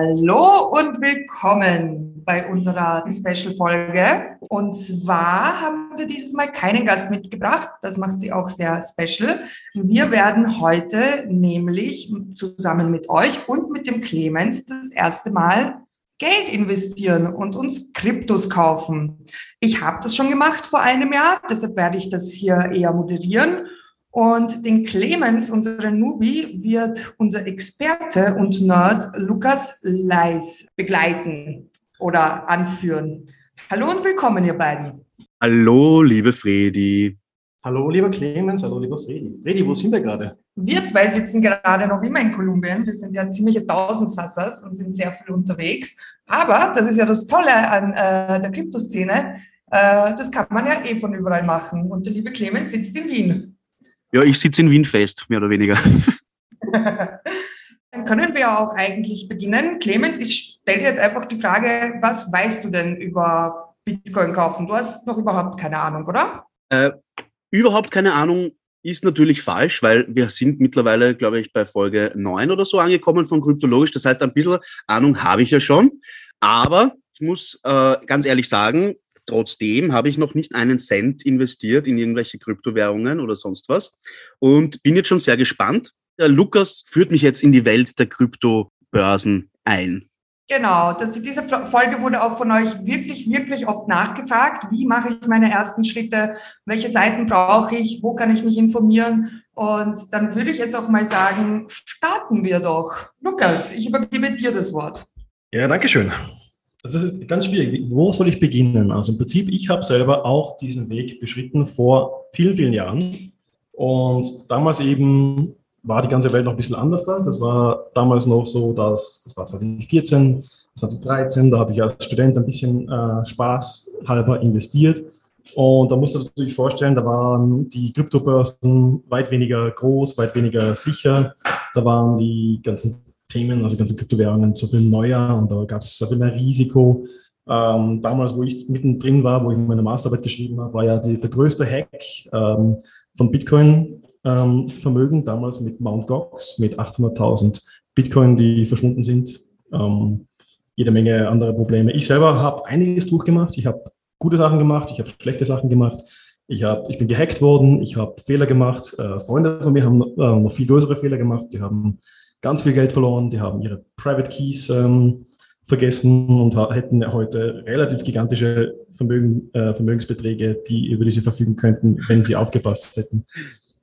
Hallo und willkommen bei unserer Special-Folge. Und zwar haben wir dieses Mal keinen Gast mitgebracht. Das macht sie auch sehr special. Wir werden heute nämlich zusammen mit euch und mit dem Clemens das erste Mal Geld investieren und uns Kryptos kaufen. Ich habe das schon gemacht vor einem Jahr, deshalb werde ich das hier eher moderieren. Und den Clemens, unseren Nubi, wird unser Experte und Nerd Lukas Leis begleiten oder anführen. Hallo und willkommen, ihr beiden. Hallo, liebe Fredi. Hallo, lieber Clemens. Hallo, lieber Fredi. Fredi, wo sind wir gerade? Wir zwei sitzen gerade noch immer in Kolumbien. Wir sind ja ziemliche Tausendsassers und sind sehr viel unterwegs. Aber das ist ja das Tolle an äh, der Kryptoszene. Äh, das kann man ja eh von überall machen. Und der liebe Clemens sitzt in Wien. Ja, ich sitze in Wien fest, mehr oder weniger. Dann können wir auch eigentlich beginnen. Clemens, ich stelle jetzt einfach die Frage, was weißt du denn über Bitcoin kaufen? Du hast noch überhaupt keine Ahnung, oder? Äh, überhaupt keine Ahnung ist natürlich falsch, weil wir sind mittlerweile, glaube ich, bei Folge 9 oder so angekommen von Kryptologisch. Das heißt, ein bisschen Ahnung habe ich ja schon. Aber ich muss äh, ganz ehrlich sagen, Trotzdem habe ich noch nicht einen Cent investiert in irgendwelche Kryptowährungen oder sonst was und bin jetzt schon sehr gespannt. Der Lukas führt mich jetzt in die Welt der Kryptobörsen ein. Genau, das, diese Folge wurde auch von euch wirklich, wirklich oft nachgefragt. Wie mache ich meine ersten Schritte? Welche Seiten brauche ich? Wo kann ich mich informieren? Und dann würde ich jetzt auch mal sagen, starten wir doch. Lukas, ich übergebe dir das Wort. Ja, danke schön. Das ist ganz schwierig. Wo soll ich beginnen? Also im Prinzip, ich habe selber auch diesen Weg beschritten vor vielen, vielen Jahren. Und damals eben war die ganze Welt noch ein bisschen anders da. Das war damals noch so, dass das war 2014, 2013, da habe ich als Student ein bisschen äh, Spaß halber investiert. Und da musst du natürlich vorstellen, da waren die Kryptobörsen weit weniger groß, weit weniger sicher. Da waren die ganzen Themen, also ganze Kryptowährungen, so viel neuer und da gab es so viel mehr Risiko. Ähm, damals, wo ich mittendrin war, wo ich meine Masterarbeit geschrieben habe, war ja die, der größte Hack ähm, von Bitcoin-Vermögen, ähm, damals mit Mt. Gox, mit 800.000 Bitcoin, die verschwunden sind. Ähm, jede Menge andere Probleme. Ich selber habe einiges durchgemacht. Ich habe gute Sachen gemacht, ich habe schlechte Sachen gemacht. Ich, hab, ich bin gehackt worden, ich habe Fehler gemacht. Äh, Freunde von mir haben äh, noch viel größere Fehler gemacht. Die haben ganz viel Geld verloren, die haben ihre Private Keys ähm, vergessen und hätten heute relativ gigantische Vermögen, äh, Vermögensbeträge, die über diese verfügen könnten, wenn sie aufgepasst hätten.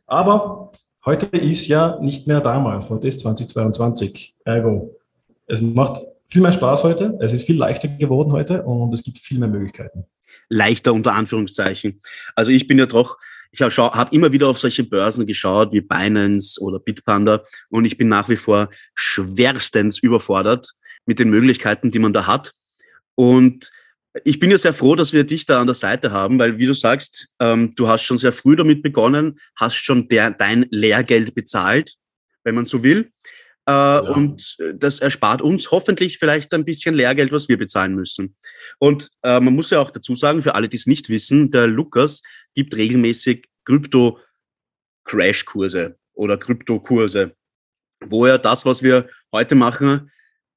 Aber heute ist ja nicht mehr damals, heute ist 2022. Ergo, es macht viel mehr Spaß heute, es ist viel leichter geworden heute und es gibt viel mehr Möglichkeiten. Leichter unter Anführungszeichen. Also ich bin ja doch ich habe immer wieder auf solche Börsen geschaut wie Binance oder Bitpanda und ich bin nach wie vor schwerstens überfordert mit den Möglichkeiten, die man da hat. Und ich bin ja sehr froh, dass wir dich da an der Seite haben, weil wie du sagst, ähm, du hast schon sehr früh damit begonnen, hast schon der, dein Lehrgeld bezahlt, wenn man so will. Äh, ja. Und das erspart uns hoffentlich vielleicht ein bisschen Lehrgeld, was wir bezahlen müssen. Und äh, man muss ja auch dazu sagen, für alle, die es nicht wissen, der Lukas gibt regelmäßig Krypto-Crash-Kurse oder Krypto-Kurse, wo er das, was wir heute machen,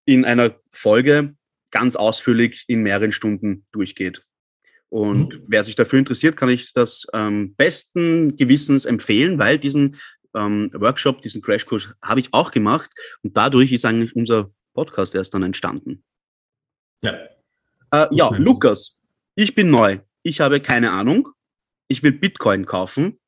in einer Folge ganz ausführlich in mehreren Stunden durchgeht. Und mhm. wer sich dafür interessiert, kann ich das ähm, besten Gewissens empfehlen, weil diesen ähm, Workshop, diesen Crashkurs habe ich auch gemacht und dadurch ist eigentlich unser Podcast erst dann entstanden. Ja. Äh, ja, Lukas, ich bin neu. Ich habe keine Ahnung. Ich will Bitcoin kaufen.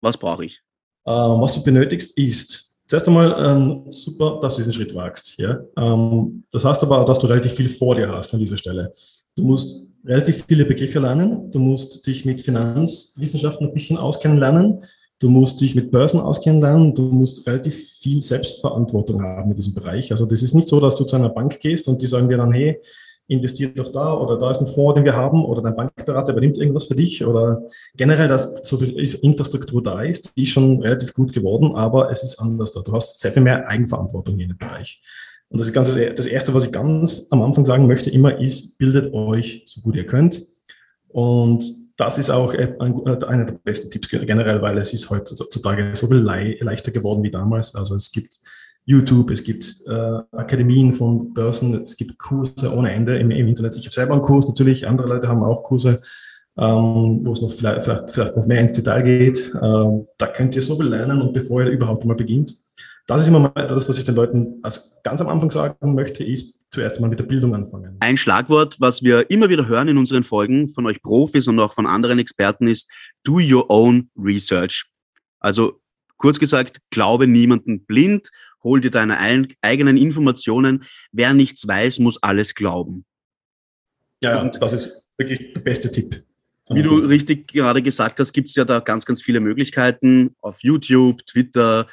Was brauche ich? Äh, was du benötigst, ist zuerst einmal ähm, super, dass du diesen Schritt wagst. Ja? Ähm, das heißt aber, dass du relativ viel vor dir hast an dieser Stelle. Du musst relativ viele Begriffe lernen. Du musst dich mit Finanzwissenschaften ein bisschen auskennen lernen. Du musst dich mit Börsen auskennen lernen. Du musst relativ viel Selbstverantwortung haben in diesem Bereich. Also das ist nicht so, dass du zu einer Bank gehst und die sagen dir dann, hey, investiert doch da oder da ist ein Fonds, den wir haben oder dein Bankberater übernimmt irgendwas für dich oder generell, dass so viel Infrastruktur da ist, die ist schon relativ gut geworden, aber es ist anders da. Du hast sehr viel mehr Eigenverantwortung in dem Bereich. Und das ganz das Erste, was ich ganz am Anfang sagen möchte, immer ist, bildet euch so gut ihr könnt. Und das ist auch einer der besten Tipps generell, weil es ist heutzutage so viel leichter geworden wie damals. Also es gibt YouTube, es gibt äh, Akademien von Börsen, es gibt Kurse ohne Ende im, im Internet. Ich habe selber einen Kurs natürlich, andere Leute haben auch Kurse, ähm, wo es noch vielleicht, vielleicht, vielleicht, noch mehr ins Detail geht. Ähm, da könnt ihr so viel lernen und bevor ihr überhaupt mal beginnt. Das ist immer mal das, was ich den Leuten als ganz am Anfang sagen möchte, ist zuerst mal mit der Bildung anfangen. Ein Schlagwort, was wir immer wieder hören in unseren Folgen von euch Profis und auch von anderen Experten ist, do your own research. Also kurz gesagt, glaube niemanden blind, hol dir deine eigenen Informationen. Wer nichts weiß, muss alles glauben. Ja, und das ist wirklich der beste Tipp. Wie du richtig gerade gesagt hast, gibt es ja da ganz, ganz viele Möglichkeiten auf YouTube, Twitter,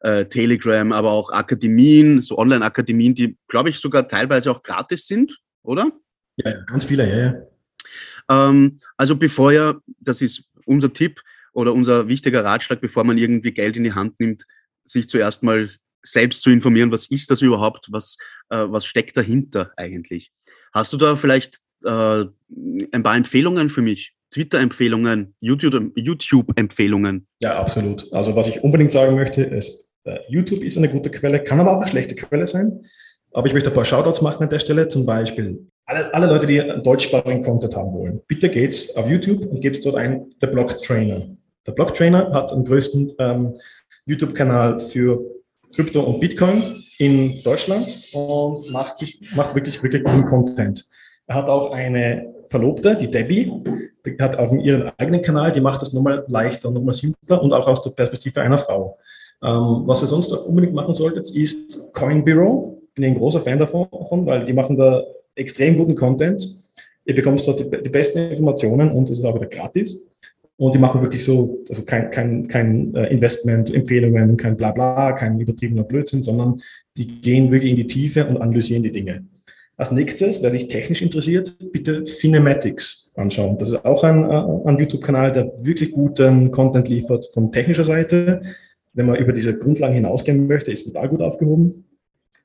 äh, Telegram, aber auch Akademien, so Online-Akademien, die, glaube ich, sogar teilweise auch gratis sind, oder? Ja, ganz viele, ja, ja. Ähm, also bevor ihr, das ist unser Tipp oder unser wichtiger Ratschlag, bevor man irgendwie Geld in die Hand nimmt, sich zuerst mal selbst zu informieren, was ist das überhaupt, was, äh, was steckt dahinter eigentlich. Hast du da vielleicht äh, ein paar Empfehlungen für mich? Twitter-Empfehlungen, YouTube-Empfehlungen? Ja, absolut. Also was ich unbedingt sagen möchte, ist, YouTube ist eine gute Quelle, kann aber auch eine schlechte Quelle sein. Aber ich möchte ein paar Shoutouts machen an der Stelle. Zum Beispiel alle, alle Leute, die deutschsprachigen Content haben wollen. Bitte geht's auf YouTube und gebt dort ein The Block Trainer. Der Block Trainer hat den größten ähm, YouTube-Kanal für Krypto und Bitcoin in Deutschland und macht sich, macht wirklich, wirklich guten Content. Er hat auch eine Verlobte, die Debbie, die hat auch ihren eigenen Kanal, die macht das nochmal leichter, nochmal simpler und auch aus der Perspektive einer Frau. Ähm, was ihr sonst unbedingt machen solltet, ist Coin Bureau. Bin ein großer Fan davon, weil die machen da extrem guten Content. Ihr bekommt dort die, die besten Informationen und es ist auch wieder gratis. Und die machen wirklich so, also kein, kein, kein äh, Investment, Empfehlungen, kein Blabla, kein übertriebener Blödsinn, sondern die gehen wirklich in die Tiefe und analysieren die Dinge. Als nächstes, wer sich technisch interessiert, bitte Cinematics anschauen. Das ist auch ein, äh, ein YouTube-Kanal, der wirklich guten Content liefert von technischer Seite wenn man über diese Grundlagen hinausgehen möchte, ist man da gut aufgehoben.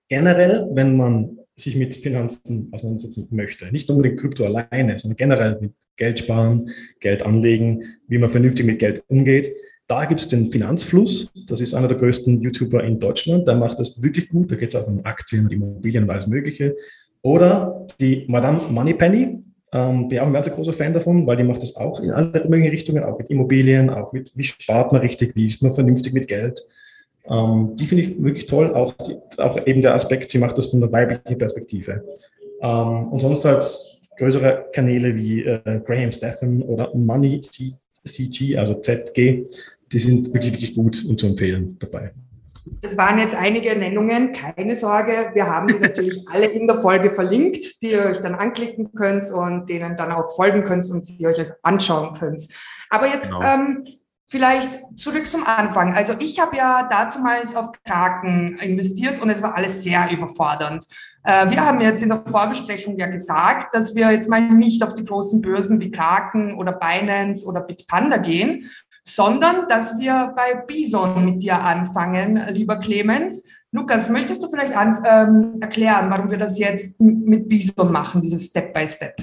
Generell, wenn man sich mit Finanzen auseinandersetzen möchte, nicht unbedingt Krypto alleine, sondern generell mit Geld sparen, Geld anlegen, wie man vernünftig mit Geld umgeht, da gibt es den Finanzfluss. Das ist einer der größten YouTuber in Deutschland. Der macht das wirklich gut. Da geht es auch um Aktien und Immobilien und alles Mögliche. Oder die Madame Moneypenny. Ähm, bin auch ein ganz großer Fan davon, weil die macht das auch in alle möglichen Richtungen, auch mit Immobilien, auch mit, wie spart man richtig, wie ist man vernünftig mit Geld. Ähm, die finde ich wirklich toll, auch, die, auch eben der Aspekt, sie macht das von der weiblichen Perspektive. Ähm, und sonst halt größere Kanäle wie äh, Graham Stephan oder Money CG, also ZG, die sind wirklich, wirklich gut und zu empfehlen dabei. Das waren jetzt einige Nennungen, keine Sorge. Wir haben die natürlich alle in der Folge verlinkt, die ihr euch dann anklicken könnt und denen dann auch folgen könnt und sie euch anschauen könnt. Aber jetzt genau. ähm, vielleicht zurück zum Anfang. Also ich habe ja dazumals auf Kraken investiert und es war alles sehr überfordernd. Äh, wir haben jetzt in der Vorbesprechung ja gesagt, dass wir jetzt mal nicht auf die großen Börsen wie Kraken oder Binance oder Bitpanda gehen, sondern dass wir bei Bison mit dir anfangen, lieber Clemens. Lukas, möchtest du vielleicht an, ähm, erklären, warum wir das jetzt mit Bison machen, dieses Step by Step?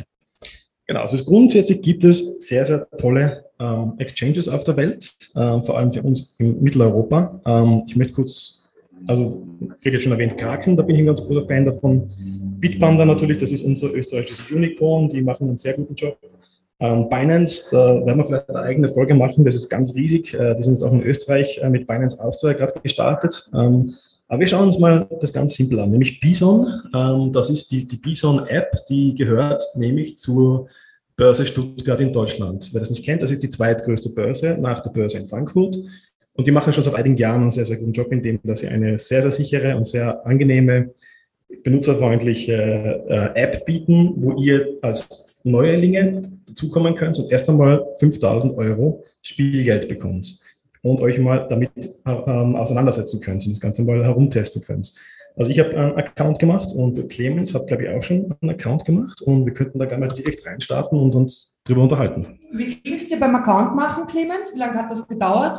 Genau, also grundsätzlich gibt es sehr, sehr tolle ähm, Exchanges auf der Welt, äh, vor allem für uns in Mitteleuropa. Ähm, ich möchte kurz, also ich habe jetzt schon erwähnt, Kraken, da bin ich ein ganz großer Fan davon. Bitpanda natürlich, das ist unser österreichisches Unicorn, die machen einen sehr guten Job. Ähm, Binance, da werden wir vielleicht eine eigene Folge machen, das ist ganz riesig. Äh, die sind jetzt auch in Österreich äh, mit Binance Austria gerade gestartet. Ähm, aber wir schauen uns mal das ganz simpel an, nämlich Bison. Ähm, das ist die, die Bison-App, die gehört nämlich zur Börse Stuttgart in Deutschland. Wer das nicht kennt, das ist die zweitgrößte Börse nach der Börse in Frankfurt. Und die machen schon seit einigen Jahren einen sehr, sehr guten Job, indem sie eine sehr, sehr sichere und sehr angenehme, benutzerfreundliche äh, App bieten, wo ihr als Neulinge dazukommen könnt und erst einmal 5000 Euro Spielgeld bekommt und euch mal damit ähm, auseinandersetzen könnt und das Ganze mal herumtesten könnt. Also ich habe einen Account gemacht und Clemens hat, glaube ich, auch schon einen Account gemacht und wir könnten da gerne mal direkt reinstarten und uns darüber unterhalten. Wie ging es dir beim Account machen, Clemens? Wie lange hat das gedauert?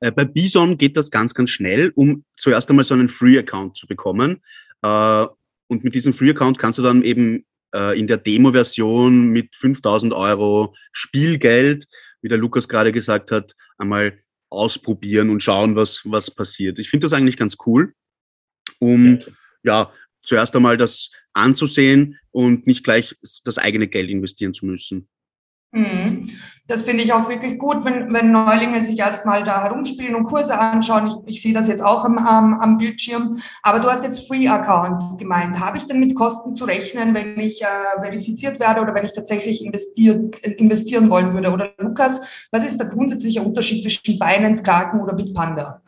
Äh, bei Bison geht das ganz, ganz schnell, um zuerst einmal so einen Free-Account zu bekommen. Äh, und mit diesem Free-Account kannst du dann eben äh, in der Demo-Version mit 5000 Euro Spielgeld, wie der Lukas gerade gesagt hat, einmal ausprobieren und schauen, was, was passiert. Ich finde das eigentlich ganz cool. um ja zuerst einmal das anzusehen und nicht gleich das eigene Geld investieren zu müssen. Mhm. Das finde ich auch wirklich gut, wenn, wenn Neulinge sich erstmal da herumspielen und Kurse anschauen. Ich, ich sehe das jetzt auch am, am, am Bildschirm. Aber du hast jetzt Free Account gemeint. Habe ich denn mit Kosten zu rechnen, wenn ich äh, verifiziert werde oder wenn ich tatsächlich investieren, investieren wollen würde? Oder Lukas, was ist der grundsätzliche Unterschied zwischen Binance, Kraken oder Bitpanda?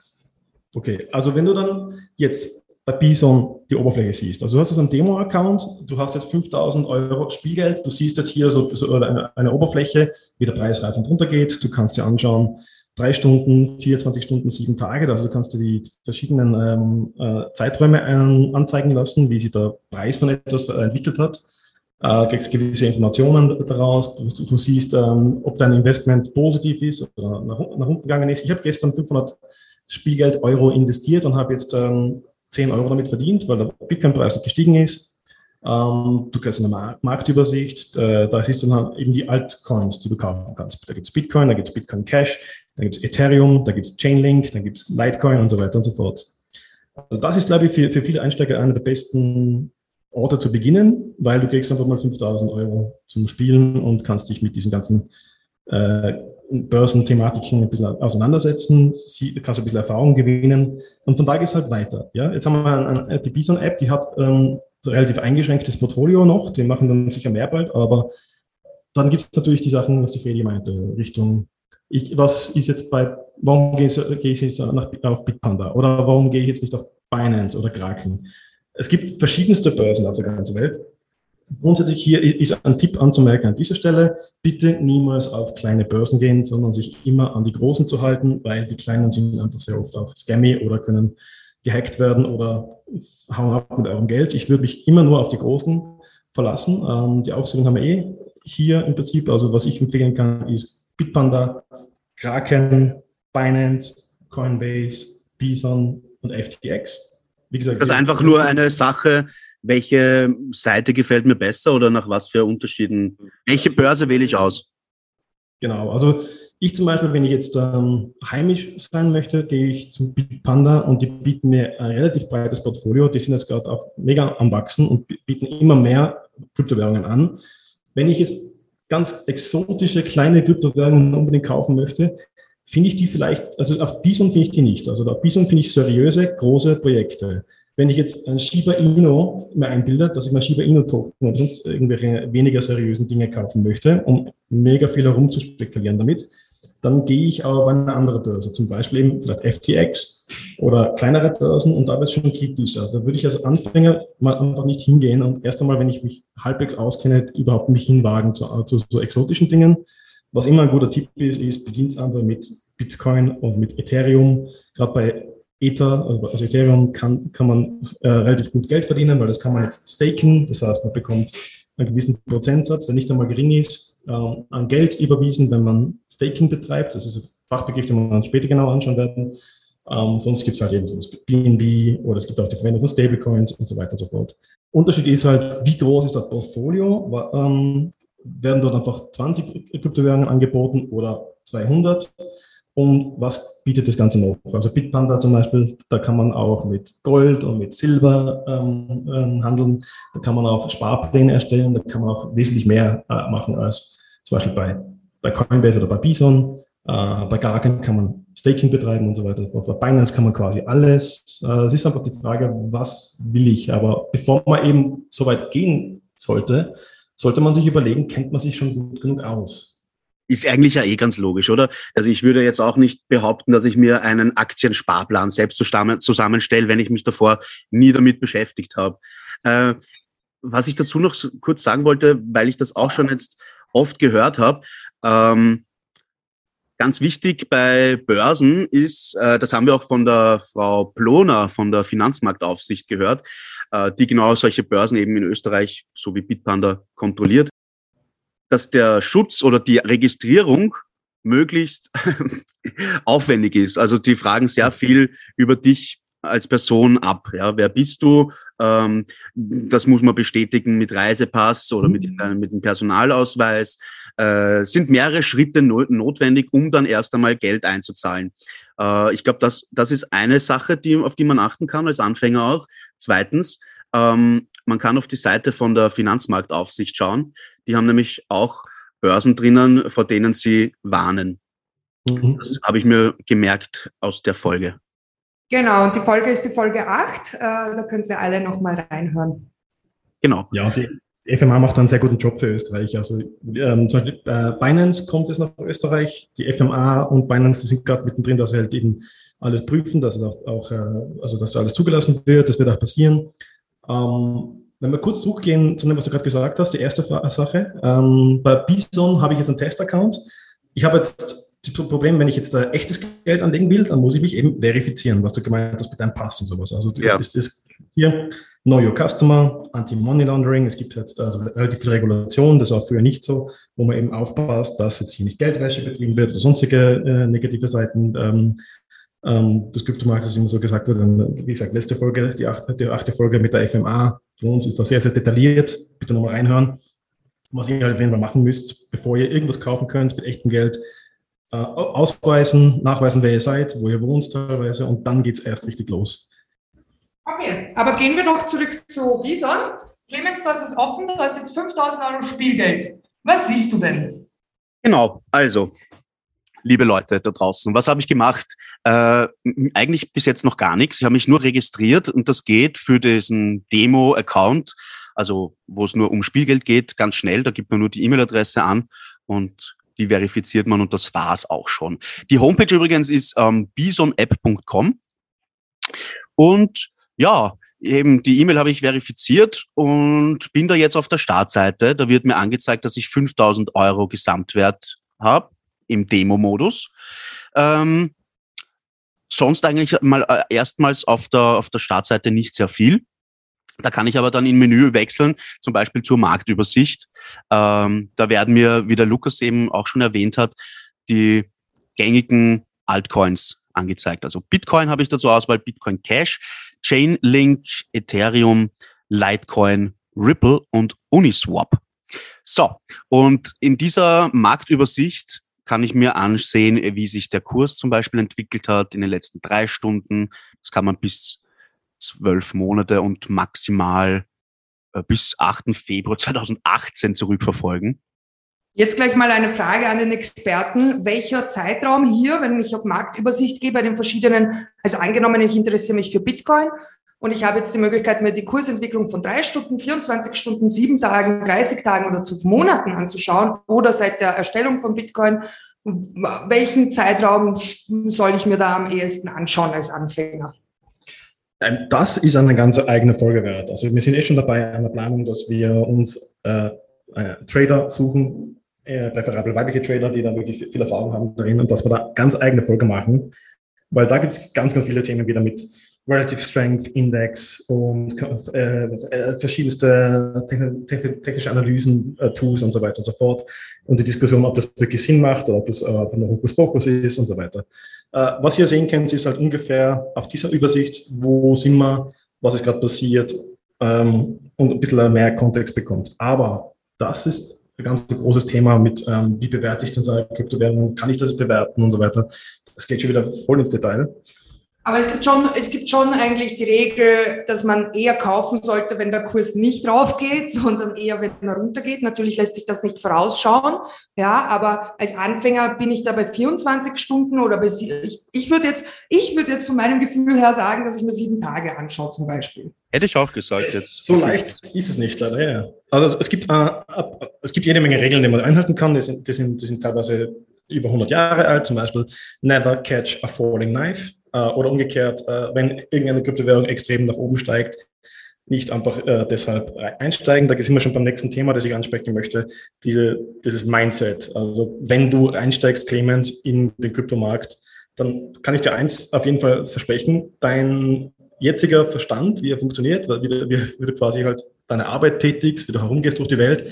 Okay, also wenn du dann jetzt bei Bison die Oberfläche siehst. Also du hast jetzt einen Demo-Account, du hast jetzt 5000 Euro Spielgeld, du siehst jetzt hier so, so eine, eine, Oberfläche, wie der Preis rauf und runter geht. Du kannst dir anschauen, drei Stunden, 24 Stunden, sieben Tage. Also du kannst dir die verschiedenen ähm, äh, Zeiträume ähm, anzeigen lassen, wie sich der Preis von etwas entwickelt hat. Äh, kriegst gewisse Informationen daraus. Du, du siehst, ähm, ob dein Investment positiv ist oder nach, nach unten gegangen ist. Ich habe gestern 500 Spielgeld Euro investiert und habe jetzt ähm, 10 Euro damit verdient, weil der Bitcoin-Preis gestiegen ist. Ähm, du kriegst eine Marktübersicht, äh, da siehst du dann eben die Altcoins, die du kaufen kannst. Da gibt es Bitcoin, da gibt es Bitcoin Cash, da gibt es Ethereum, da gibt es Chainlink, da gibt es Litecoin und so weiter und so fort. Also das ist, glaube ich, für, für viele Einsteiger einer der besten Orte zu beginnen, weil du kriegst einfach mal 5000 Euro zum Spielen und kannst dich mit diesen ganzen äh, Börsenthematiken ein bisschen auseinandersetzen, sie, kannst ein bisschen Erfahrung gewinnen und von da geht es halt weiter. Ja? Jetzt haben wir eine, die Bison-App, die hat ähm, relativ eingeschränktes Portfolio noch, die machen dann sicher mehr bald, aber dann gibt es natürlich die Sachen, was die Feli meinte, Richtung, ich, was ist jetzt bei, warum gehe ich, gehe ich jetzt nach, auf Bitpanda oder warum gehe ich jetzt nicht auf Binance oder Kraken? Es gibt verschiedenste Börsen auf der ganzen Welt Grundsätzlich hier ist ein Tipp anzumerken an dieser Stelle, bitte niemals auf kleine Börsen gehen, sondern sich immer an die großen zu halten, weil die kleinen sind einfach sehr oft auch scammy oder können gehackt werden oder hauen ab mit eurem Geld. Ich würde mich immer nur auf die großen verlassen. Ähm, die Aufzüge haben wir eh hier im Prinzip. Also was ich empfehlen kann, ist Bitpanda, Kraken, Binance, Coinbase, Bison und FTX. Wie gesagt, das ist einfach nur eine Sache, welche Seite gefällt mir besser oder nach was für Unterschieden? Welche Börse wähle ich aus? Genau, also ich zum Beispiel, wenn ich jetzt ähm, heimisch sein möchte, gehe ich zum Bitpanda und die bieten mir ein relativ breites Portfolio. Die sind jetzt gerade auch mega am Wachsen und bieten immer mehr Kryptowährungen an. Wenn ich jetzt ganz exotische kleine Kryptowährungen unbedingt kaufen möchte, finde ich die vielleicht, also auf Bison finde ich die nicht. Also auf Bison finde ich seriöse, große Projekte. Wenn ich jetzt ein Shiba Inu mir einbilde, dass ich mal Shiba Inu Token oder sonst irgendwelche weniger seriösen Dinge kaufen möchte, um mega viel herumzuspekulieren damit, dann gehe ich auf eine andere Börse, zum Beispiel eben vielleicht FTX oder kleinere Börsen und da wird es schon kritisch. Also da würde ich als Anfänger mal einfach nicht hingehen und erst einmal, wenn ich mich halbwegs auskenne, überhaupt mich hinwagen zu, zu so exotischen Dingen. Was immer ein guter Tipp ist, ist, beginnt einfach mit Bitcoin und mit Ethereum. Gerade bei Ether, also, Ethereum kann, kann man äh, relativ gut Geld verdienen, weil das kann man jetzt staken. Das heißt, man bekommt einen gewissen Prozentsatz, der nicht einmal gering ist, äh, an Geld überwiesen, wenn man Staking betreibt. Das ist ein Fachbegriff, den wir uns später genau anschauen werden. Ähm, sonst gibt es halt eben so das BNB oder es gibt auch die Verwendung von Stablecoins und so weiter und so fort. Unterschied ist halt, wie groß ist das Portfolio? Ähm, werden dort einfach 20 Kryptowährungen angeboten oder 200? Und was bietet das Ganze noch? Also Bitpanda zum Beispiel, da kann man auch mit Gold und mit Silber ähm, ähm, handeln. Da kann man auch Sparpläne erstellen. Da kann man auch wesentlich mehr äh, machen als zum Beispiel bei, bei Coinbase oder bei Bison. Äh, bei Gargan kann man Staking betreiben und so weiter. Bei Binance kann man quasi alles. Äh, es ist einfach die Frage, was will ich? Aber bevor man eben so weit gehen sollte, sollte man sich überlegen, kennt man sich schon gut genug aus? Ist eigentlich ja eh ganz logisch, oder? Also ich würde jetzt auch nicht behaupten, dass ich mir einen Aktiensparplan selbst zusammenstelle, wenn ich mich davor nie damit beschäftigt habe. Äh, was ich dazu noch kurz sagen wollte, weil ich das auch schon jetzt oft gehört habe, ähm, ganz wichtig bei Börsen ist, äh, das haben wir auch von der Frau Ploner von der Finanzmarktaufsicht gehört, äh, die genau solche Börsen eben in Österreich, so wie Bitpanda, kontrolliert dass der Schutz oder die Registrierung möglichst aufwendig ist. Also die fragen sehr viel über dich als Person ab. Ja, wer bist du? Ähm, das muss man bestätigen mit Reisepass oder mit, mhm. mit dem Personalausweis. Äh, sind mehrere Schritte no notwendig, um dann erst einmal Geld einzuzahlen. Äh, ich glaube, das, das ist eine Sache, die, auf die man achten kann als Anfänger auch. Zweitens, ähm, man kann auf die Seite von der Finanzmarktaufsicht schauen. Die haben nämlich auch Börsen drinnen, vor denen sie warnen. Mhm. Das habe ich mir gemerkt aus der Folge. Genau, und die Folge ist die Folge 8. Äh, da können Sie alle nochmal reinhören. Genau. Ja, die FMA macht einen sehr guten Job für Österreich. Also ähm, zum Beispiel äh, Binance kommt jetzt nach Österreich. Die FMA und Binance die sind gerade mittendrin, dass sie halt eben alles prüfen, dass auch, auch äh, also dass alles zugelassen wird. Das wird auch passieren. Ähm, wenn wir kurz zurückgehen zu dem, was du gerade gesagt hast, die erste Sache. Ähm, bei Bison habe ich jetzt einen Test-Account. Ich habe jetzt das Problem, wenn ich jetzt da echtes Geld anlegen will, dann muss ich mich eben verifizieren, was du gemeint hast mit deinem Pass und sowas. Also ja. ist das hier, Know Your Customer, Anti-Money Laundering. Es gibt jetzt also relativ viel Regulation, das war früher nicht so, wo man eben aufpasst, dass jetzt hier nicht Geldwäsche betrieben wird oder sonstige äh, negative Seiten ähm, ähm, des Kryptomarktes immer so gesagt wird. Wie gesagt, letzte Folge, die achte, die achte Folge mit der FMA für uns ist da sehr, sehr detailliert. Bitte nochmal reinhören, was ihr halt auf jeden Fall machen müsst, bevor ihr irgendwas kaufen könnt mit echtem Geld äh, ausweisen, nachweisen, wer ihr seid, wo ihr wohnt teilweise und dann geht es erst richtig los. Okay, aber gehen wir noch zurück zu Bison. Clemens, du hast es offen, du hast jetzt 5000 Euro Spielgeld. Was siehst du denn? Genau, also, liebe Leute da draußen, was habe ich gemacht? Äh, eigentlich bis jetzt noch gar nichts. Ich habe mich nur registriert und das geht für diesen Demo-Account, also wo es nur um Spielgeld geht, ganz schnell. Da gibt man nur die E-Mail-Adresse an und die verifiziert man und das war's auch schon. Die Homepage übrigens ist ähm, bisonapp.com und ja, eben die E-Mail habe ich verifiziert und bin da jetzt auf der Startseite. Da wird mir angezeigt, dass ich 5000 Euro Gesamtwert habe im Demo-Modus. Ähm, sonst eigentlich mal äh, erstmals auf der, auf der Startseite nicht sehr viel. Da kann ich aber dann im Menü wechseln, zum Beispiel zur Marktübersicht. Ähm, da werden mir, wie der Lukas eben auch schon erwähnt hat, die gängigen Altcoins angezeigt. Also Bitcoin habe ich dazu Auswahl, Bitcoin Cash, Chainlink, Ethereum, Litecoin, Ripple und Uniswap. So, und in dieser Marktübersicht kann ich mir ansehen, wie sich der Kurs zum Beispiel entwickelt hat in den letzten drei Stunden. Das kann man bis zwölf Monate und maximal äh, bis 8. Februar 2018 zurückverfolgen. Jetzt gleich mal eine Frage an den Experten. Welcher Zeitraum hier, wenn ich auf Marktübersicht gehe bei den verschiedenen, also angenommen, ich interessiere mich für Bitcoin und ich habe jetzt die Möglichkeit, mir die Kursentwicklung von drei Stunden, 24 Stunden, sieben Tagen, 30 Tagen oder zwölf Monaten anzuschauen oder seit der Erstellung von Bitcoin, welchen Zeitraum soll ich mir da am ehesten anschauen als Anfänger? Das ist eine ganz eigene Folge wert. Also wir sind eh schon dabei an der Planung, dass wir uns äh, äh, Trader suchen, äh, präferabel weibliche Trader, die da wirklich viel Erfahrung haben darin und dass wir da ganz eigene Folge machen, weil da gibt es ganz, ganz viele Themen wieder mit Relative Strength Index und äh, äh, verschiedenste technische Analysen, äh, Tools und so weiter und so fort. Und die Diskussion, ob das wirklich Sinn macht oder ob das äh, von der Hokuspokus ist und so weiter. Äh, was ihr sehen könnt, ist halt ungefähr auf dieser Übersicht, wo sind wir, was ist gerade passiert ähm, und ein bisschen mehr Kontext bekommt. Aber das ist ein ganz großes Thema mit, ähm, wie bewerte ich denn seine Kryptowährungen, kann ich das bewerten und so weiter. Das geht schon wieder voll ins Detail. Aber es gibt schon, es gibt schon eigentlich die Regel, dass man eher kaufen sollte, wenn der Kurs nicht raufgeht, sondern eher, wenn er runtergeht. Natürlich lässt sich das nicht vorausschauen. Ja, aber als Anfänger bin ich da bei 24 Stunden oder bei, ich, ich würde jetzt, ich würde jetzt von meinem Gefühl her sagen, dass ich mir sieben Tage anschaue zum Beispiel. Hätte ich auch gesagt jetzt. So leicht ist es nicht, leider, ja. Also es gibt, äh, es gibt jede Menge Regeln, die man einhalten kann. Die sind, die sind, die sind teilweise über 100 Jahre alt, zum Beispiel Never catch a falling knife äh, oder umgekehrt, äh, wenn irgendeine Kryptowährung extrem nach oben steigt, nicht einfach äh, deshalb einsteigen. Da sind wir schon beim nächsten Thema, das ich ansprechen möchte, diese, dieses Mindset. Also wenn du einsteigst, Clemens, in den Kryptomarkt, dann kann ich dir eins auf jeden Fall versprechen, dein jetziger Verstand, wie er funktioniert, wie, wie, wie du quasi halt deine Arbeit tätigst, wie du herumgehst durch die Welt,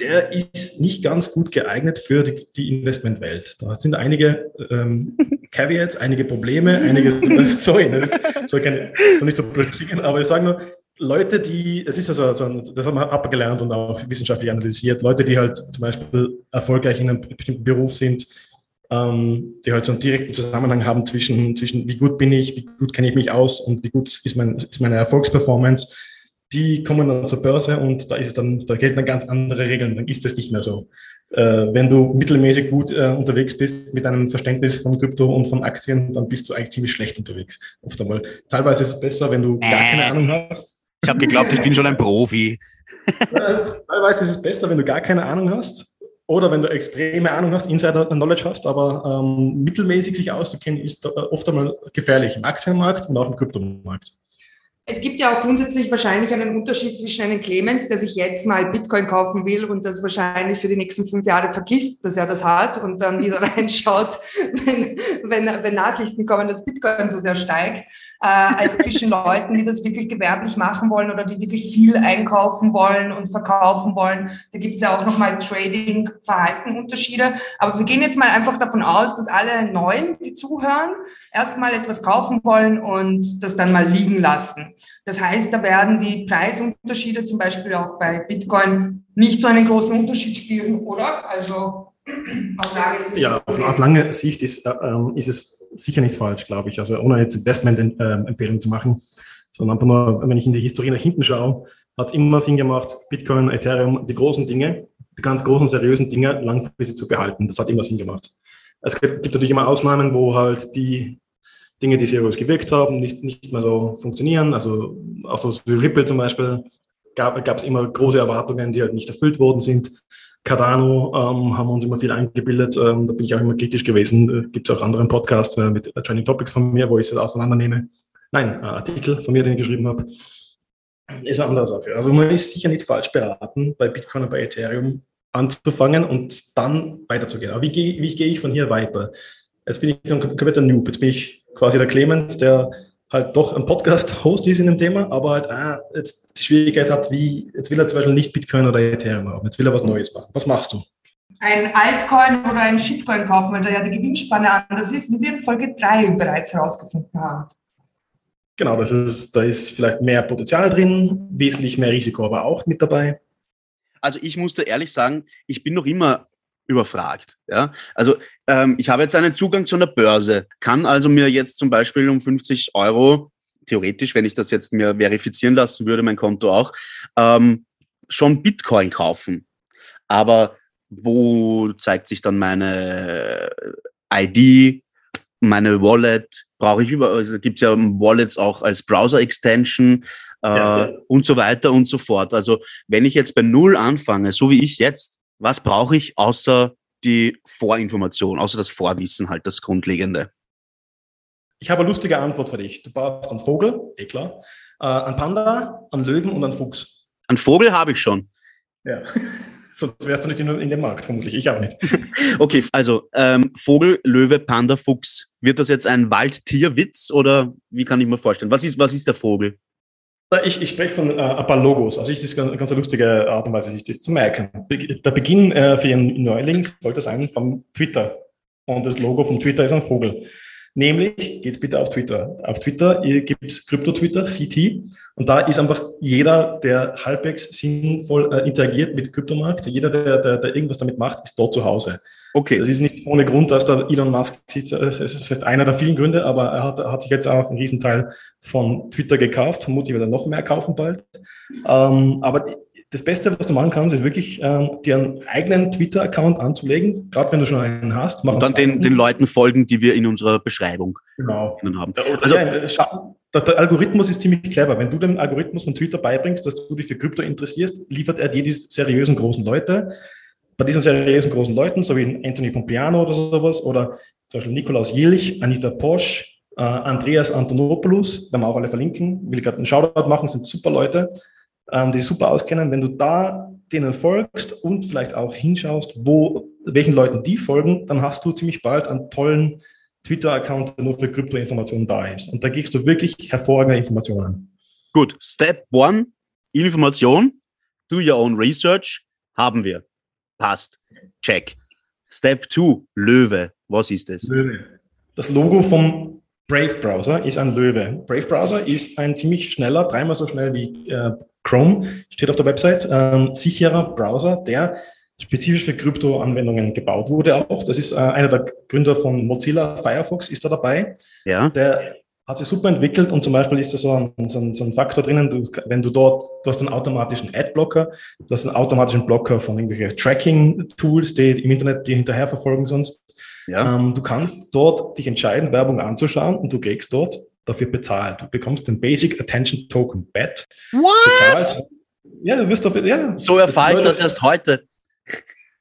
der ist nicht ganz gut geeignet für die, die Investmentwelt. Da sind einige ähm, Caveats, einige Probleme, einige, sorry, das ist, soll, keine, soll nicht so blöd klingen, aber ich sage nur, Leute, die, es ist also, so, das haben wir abgelernt und auch wissenschaftlich analysiert, Leute, die halt zum Beispiel erfolgreich in einem bestimmten Beruf sind, ähm, die halt so einen direkten Zusammenhang haben zwischen, zwischen wie gut bin ich, wie gut kenne ich mich aus und wie gut ist, mein, ist meine Erfolgsperformance, die kommen dann zur Börse und da ist es dann, da gelten dann ganz andere Regeln, dann ist das nicht mehr so. Äh, wenn du mittelmäßig gut äh, unterwegs bist mit einem Verständnis von Krypto und von Aktien, dann bist du eigentlich ziemlich schlecht unterwegs. Oft einmal. Teilweise ist es besser, wenn du gar keine Ahnung hast. Ich habe geglaubt, ich bin schon ein Profi. Teilweise ist es besser, wenn du gar keine Ahnung hast oder wenn du extreme Ahnung hast, Insider-Knowledge hast, aber ähm, mittelmäßig sich auszukennen, ist äh, oft einmal gefährlich im Aktienmarkt und auch im Kryptomarkt. Es gibt ja auch grundsätzlich wahrscheinlich einen Unterschied zwischen einem Clemens, der sich jetzt mal Bitcoin kaufen will und das wahrscheinlich für die nächsten fünf Jahre vergisst, dass er das hat und dann wieder reinschaut, wenn, wenn, wenn Nachrichten kommen, dass Bitcoin so sehr steigt äh, als zwischen Leuten, die das wirklich gewerblich machen wollen oder die wirklich viel einkaufen wollen und verkaufen wollen. Da gibt es ja auch nochmal Trading-Verhalten-Unterschiede. Aber wir gehen jetzt mal einfach davon aus, dass alle Neuen, die zuhören, erstmal etwas kaufen wollen und das dann mal liegen lassen. Das heißt, da werden die Preisunterschiede zum Beispiel auch bei Bitcoin nicht so einen großen Unterschied spielen, oder? Also auf lange Sicht. Ja, auf, auf lange Sicht ist, äh, ähm, ist es sicher nicht falsch, glaube ich. Also ohne jetzt Investment-Empfehlung ähm, zu machen, sondern einfach nur, wenn ich in die Historie nach hinten schaue, hat es immer Sinn gemacht, Bitcoin, Ethereum, die großen Dinge, die ganz großen, seriösen Dinge langfristig zu behalten. Das hat immer Sinn gemacht. Es gibt, gibt natürlich immer Ausnahmen, wo halt die Dinge, die seriös gewirkt haben, nicht, nicht mehr so funktionieren. Also auch so wie Ripple zum Beispiel gab es immer große Erwartungen, die halt nicht erfüllt worden sind. Cardano ähm, haben uns immer viel eingebildet. Ähm, da bin ich auch immer kritisch gewesen. Äh, Gibt es auch anderen Podcasts äh, mit Training Topics von mir, wo ich es auseinandernehme. Nein, äh, Artikel von mir, den ich geschrieben habe. Ist eine andere Sache. Also man ist sicher nicht falsch beraten, bei Bitcoin und bei Ethereum anzufangen und dann weiterzugehen. Aber wie gehe wie geh ich von hier weiter? Jetzt bin ich ein kompletter Noob. Jetzt bin ich quasi der Clemens, der halt doch ein Podcast-Host ist in dem Thema, aber halt ah, jetzt die Schwierigkeit hat, wie, jetzt will er zum Beispiel nicht Bitcoin oder Ethereum haben, jetzt will er was Neues machen. Was machst du? Ein Altcoin oder ein Shitcoin kaufen, weil da ja die Gewinnspanne anders ist, wie wir in Folge 3 bereits herausgefunden haben. Genau, das ist, da ist vielleicht mehr Potenzial drin, wesentlich mehr Risiko aber auch mit dabei. Also ich musste ehrlich sagen, ich bin noch immer überfragt. Ja? Also ähm, ich habe jetzt einen Zugang zu einer Börse, kann also mir jetzt zum Beispiel um 50 Euro, theoretisch, wenn ich das jetzt mir verifizieren lassen würde, mein Konto auch, ähm, schon Bitcoin kaufen. Aber wo zeigt sich dann meine ID, meine Wallet? Brauche ich über, also gibt es ja Wallets auch als Browser-Extension äh, ja, ja. und so weiter und so fort. Also wenn ich jetzt bei Null anfange, so wie ich jetzt, was brauche ich außer die Vorinformation, außer das Vorwissen halt, das Grundlegende? Ich habe eine lustige Antwort für dich. Du brauchst einen Vogel, eh klar, äh, einen Panda, einen Löwen und einen Fuchs. Einen Vogel habe ich schon. Ja, sonst wärst du nicht in, in, dem Markt, vermutlich. Ich auch nicht. okay, also ähm, Vogel, Löwe, Panda, Fuchs. Wird das jetzt ein Waldtierwitz oder wie kann ich mir vorstellen? Was ist, was ist der Vogel? Ich, ich spreche von äh, ein paar Logos. Also ich, das ist eine ganz lustige Art und Weise, sich das zu merken. Der Beginn äh, für Ihren Neuling sollte sein von Twitter. Und das Logo von Twitter ist ein Vogel. Nämlich, geht's bitte auf Twitter. Auf Twitter gibt es Krypto-Twitter, CT. Und da ist einfach jeder, der halbwegs sinnvoll äh, interagiert mit Kryptomarkt, jeder, der, der, der irgendwas damit macht, ist dort zu Hause. Okay. Das ist nicht ohne Grund, dass da Elon Musk sitzt. Es ist vielleicht einer der vielen Gründe, aber er hat, hat sich jetzt auch einen Riesenteil von Twitter gekauft. Vermutlich wird er noch mehr kaufen bald. Ähm, aber das Beste, was du machen kannst, ist wirklich, ähm, dir einen eigenen Twitter-Account anzulegen, gerade wenn du schon einen hast. Und dann den, den, Leuten folgen, die wir in unserer Beschreibung genau. haben. Also, ja, der, der, Algorithmus ist ziemlich clever. Wenn du dem Algorithmus von Twitter beibringst, dass du dich für Krypto interessierst, liefert er dir die seriösen großen Leute bei diesen seriösen großen Leuten, so wie Anthony Pompliano oder sowas, oder zum Beispiel Nikolaus Jilch, Anita Posch, äh, Andreas Antonopoulos, werden wir auch alle verlinken, will gerade einen Shoutout machen, sind super Leute, ähm, die super auskennen. Wenn du da denen folgst und vielleicht auch hinschaust, wo, welchen Leuten die folgen, dann hast du ziemlich bald einen tollen Twitter-Account, der nur für Kryptoinformationen da ist. Und da kriegst du wirklich hervorragende Informationen. Gut, Step One, Information, do your own research, Haben wir. Passt. Check. Step 2, Löwe. Was ist das? Löwe. Das Logo vom Brave Browser ist ein Löwe. Brave Browser ist ein ziemlich schneller, dreimal so schnell wie äh, Chrome, steht auf der Website, ähm, sicherer Browser, der spezifisch für Krypto-Anwendungen gebaut wurde auch. Das ist äh, einer der Gründer von Mozilla Firefox, ist da dabei. Ja. Der hat sich super entwickelt und zum Beispiel ist da so ein, so ein, so ein Faktor drinnen, du, wenn du dort, du hast einen automatischen Adblocker, du hast einen automatischen Blocker von irgendwelchen Tracking-Tools, die im Internet dir hinterher verfolgen sonst. Ja. Ähm, du kannst dort dich entscheiden, Werbung anzuschauen und du kriegst dort dafür bezahlt. Du bekommst den Basic Attention Token BAT. What? Bezahlt. Ja, du wirst dafür, ja. So erfahre ich das erst heute.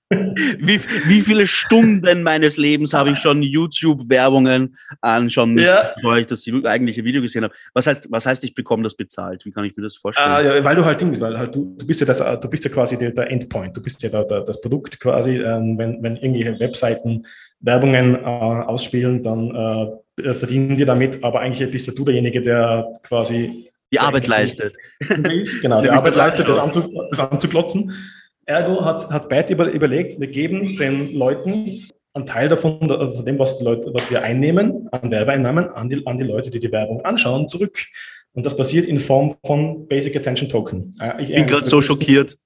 Wie, wie viele Stunden meines Lebens habe ich schon YouTube-Werbungen anschauen müssen, ja. bevor ich das eigentliche Video gesehen habe? Was heißt, was heißt, ich bekomme das bezahlt? Wie kann ich mir das vorstellen? Ah, ja, weil du halt weil halt du, du bist ja das, du bist ja quasi der, der Endpoint, du bist ja der, der, das Produkt quasi, ähm, wenn, wenn irgendwelche Webseiten Werbungen äh, ausspielen, dann äh, verdienen die damit, aber eigentlich bist ja du derjenige, der quasi die Arbeit leistet. Genau, die Arbeit leistet, das, anzu, das anzuklotzen. Ergo hat, hat Byte über, überlegt, wir geben den Leuten einen Teil davon, von dem, was, die Leute, was wir einnehmen, an Werbeeinnahmen, an die, an die Leute, die die Werbung anschauen, zurück. Und das passiert in Form von Basic Attention Token. Äh, ich bin gerade so schockiert.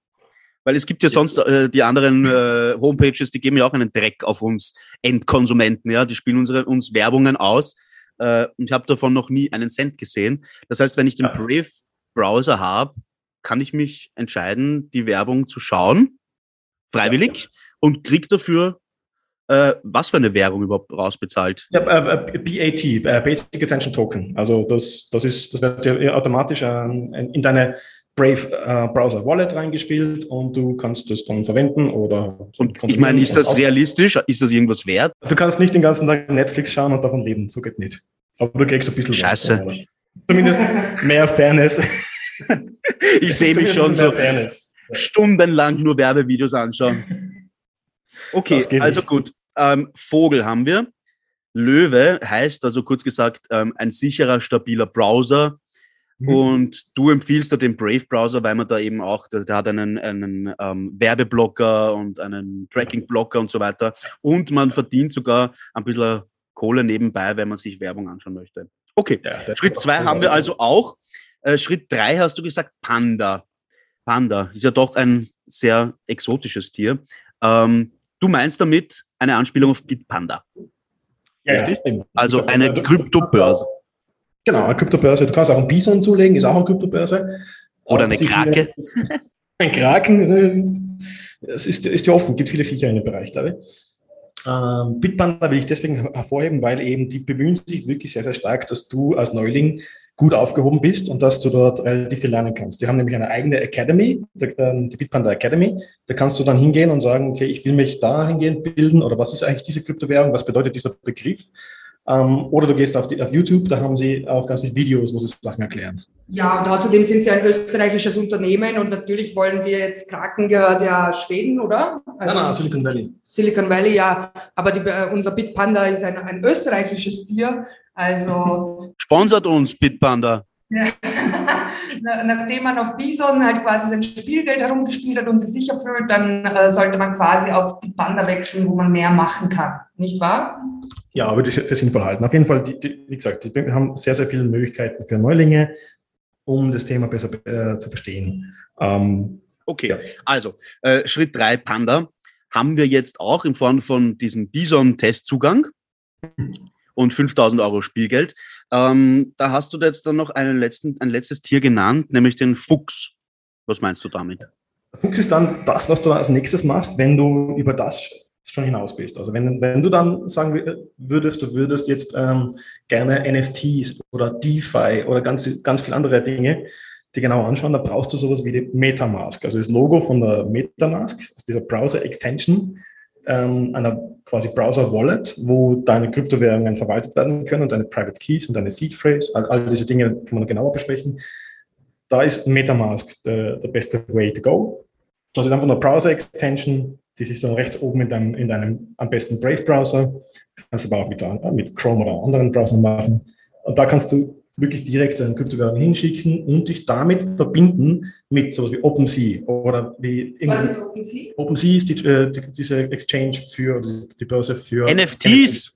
Weil es gibt ja sonst äh, die anderen äh, Homepages, die geben ja auch einen Dreck auf uns Endkonsumenten. Ja, die spielen unsere, uns Werbungen aus. Äh, ich habe davon noch nie einen Cent gesehen. Das heißt, wenn ich den Brave Browser habe, kann ich mich entscheiden, die Werbung zu schauen, freiwillig, ja. und krieg dafür äh, was für eine Währung überhaupt rausbezahlt? Ja, äh, BAT, äh, Basic Attention Token. Also das, das ist, das wird ja automatisch ähm, in deine Brave äh, Browser Wallet reingespielt und du kannst das dann verwenden oder. Und ich meine, ist das realistisch? Ist das irgendwas wert? Du kannst nicht den ganzen Tag Netflix schauen und davon leben. So geht's nicht. Aber du kriegst ein bisschen. Scheiße. Was, zumindest mehr Fairness. ich sehe mich schon so stundenlang nur Werbevideos anschauen. Okay, also gut. Ähm, Vogel haben wir. Löwe heißt also kurz gesagt ähm, ein sicherer, stabiler Browser. Mhm. Und du empfiehlst da den Brave-Browser, weil man da eben auch, der, der hat einen, einen ähm, Werbeblocker und einen Tracking-Blocker und so weiter. Und man verdient sogar ein bisschen Kohle nebenbei, wenn man sich Werbung anschauen möchte. Okay, ja, Schritt zwei haben wir also auch. Äh, Schritt drei hast du gesagt, Panda. Panda ist ja doch ein sehr exotisches Tier. Ähm, du meinst damit eine Anspielung auf Bitpanda. Ja, Richtig? Ja, also eine Kryptobörse. Genau, eine Kryptobörse. Du kannst auch einen Bison zulegen, ist auch eine Kryptobörse. Oder eine Krake. ein Kraken, es ist, ist ja offen, gibt viele Viecher in dem Bereich, glaube ich. Ähm, Bitpanda will ich deswegen hervorheben, weil eben die bemühen sich wirklich sehr, sehr stark, dass du als Neuling gut aufgehoben bist und dass du dort relativ viel lernen kannst. Die haben nämlich eine eigene Academy, ähm, die Bitpanda Academy. Da kannst du dann hingehen und sagen, okay, ich will mich da hingehen bilden oder was ist eigentlich diese Kryptowährung, was bedeutet dieser Begriff? Ähm, oder du gehst auf, die, auf, YouTube, da haben sie auch ganz viele Videos, wo sie Sachen erklären. Ja, und außerdem sind sie ein österreichisches Unternehmen und natürlich wollen wir jetzt, Kraken gehört ja Schweden, oder? Also nein, nein, Silicon Valley. Silicon Valley, ja. Aber die, äh, unser Bitpanda ist ein, ein österreichisches Tier also. Sponsert uns, Bitpanda. Ja. Nachdem man auf Bison halt quasi sein Spielgeld herumgespielt hat und sich sicher fühlt, dann äh, sollte man quasi auf Bitpanda wechseln, wo man mehr machen kann. Nicht wahr? Ja, aber das ist sinnvoll halten. Auf jeden Fall, die, die, wie gesagt, wir haben sehr, sehr viele Möglichkeiten für Neulinge, um das Thema besser äh, zu verstehen. Ähm, okay, ja. also äh, Schritt drei Panda haben wir jetzt auch in Form von diesem Bison-Testzugang und 5000 Euro Spielgeld. Ähm, da hast du jetzt dann noch einen letzten, ein letztes Tier genannt, nämlich den Fuchs. Was meinst du damit? Fuchs ist dann das, was du als nächstes machst, wenn du über das schon hinaus bist. Also wenn, wenn du dann sagen würdest, du würdest jetzt ähm, gerne NFTs oder DeFi oder ganz, ganz viele andere Dinge die genau anschauen, dann brauchst du sowas wie die Metamask. Also das Logo von der Metamask, dieser Browser-Extension, ähm, einer quasi Browser-Wallet, wo deine Kryptowährungen verwaltet werden können und deine Private Keys und deine Seed Phrase, all, all diese Dinge kann man genauer besprechen. Da ist Metamask der beste way to go. Das ist einfach eine Browser-Extension, die ist dann rechts oben in deinem, in deinem am besten Brave-Browser. Kannst du aber auch mit, mit Chrome oder anderen Browsern machen. Und da kannst du wirklich direkt seinen Kryptowährung hinschicken und dich damit verbinden mit sowas wie OpenSea oder wie Was ist OpenSea? OpenSea ist die, äh, die, diese Exchange für die, Börse für NFTs.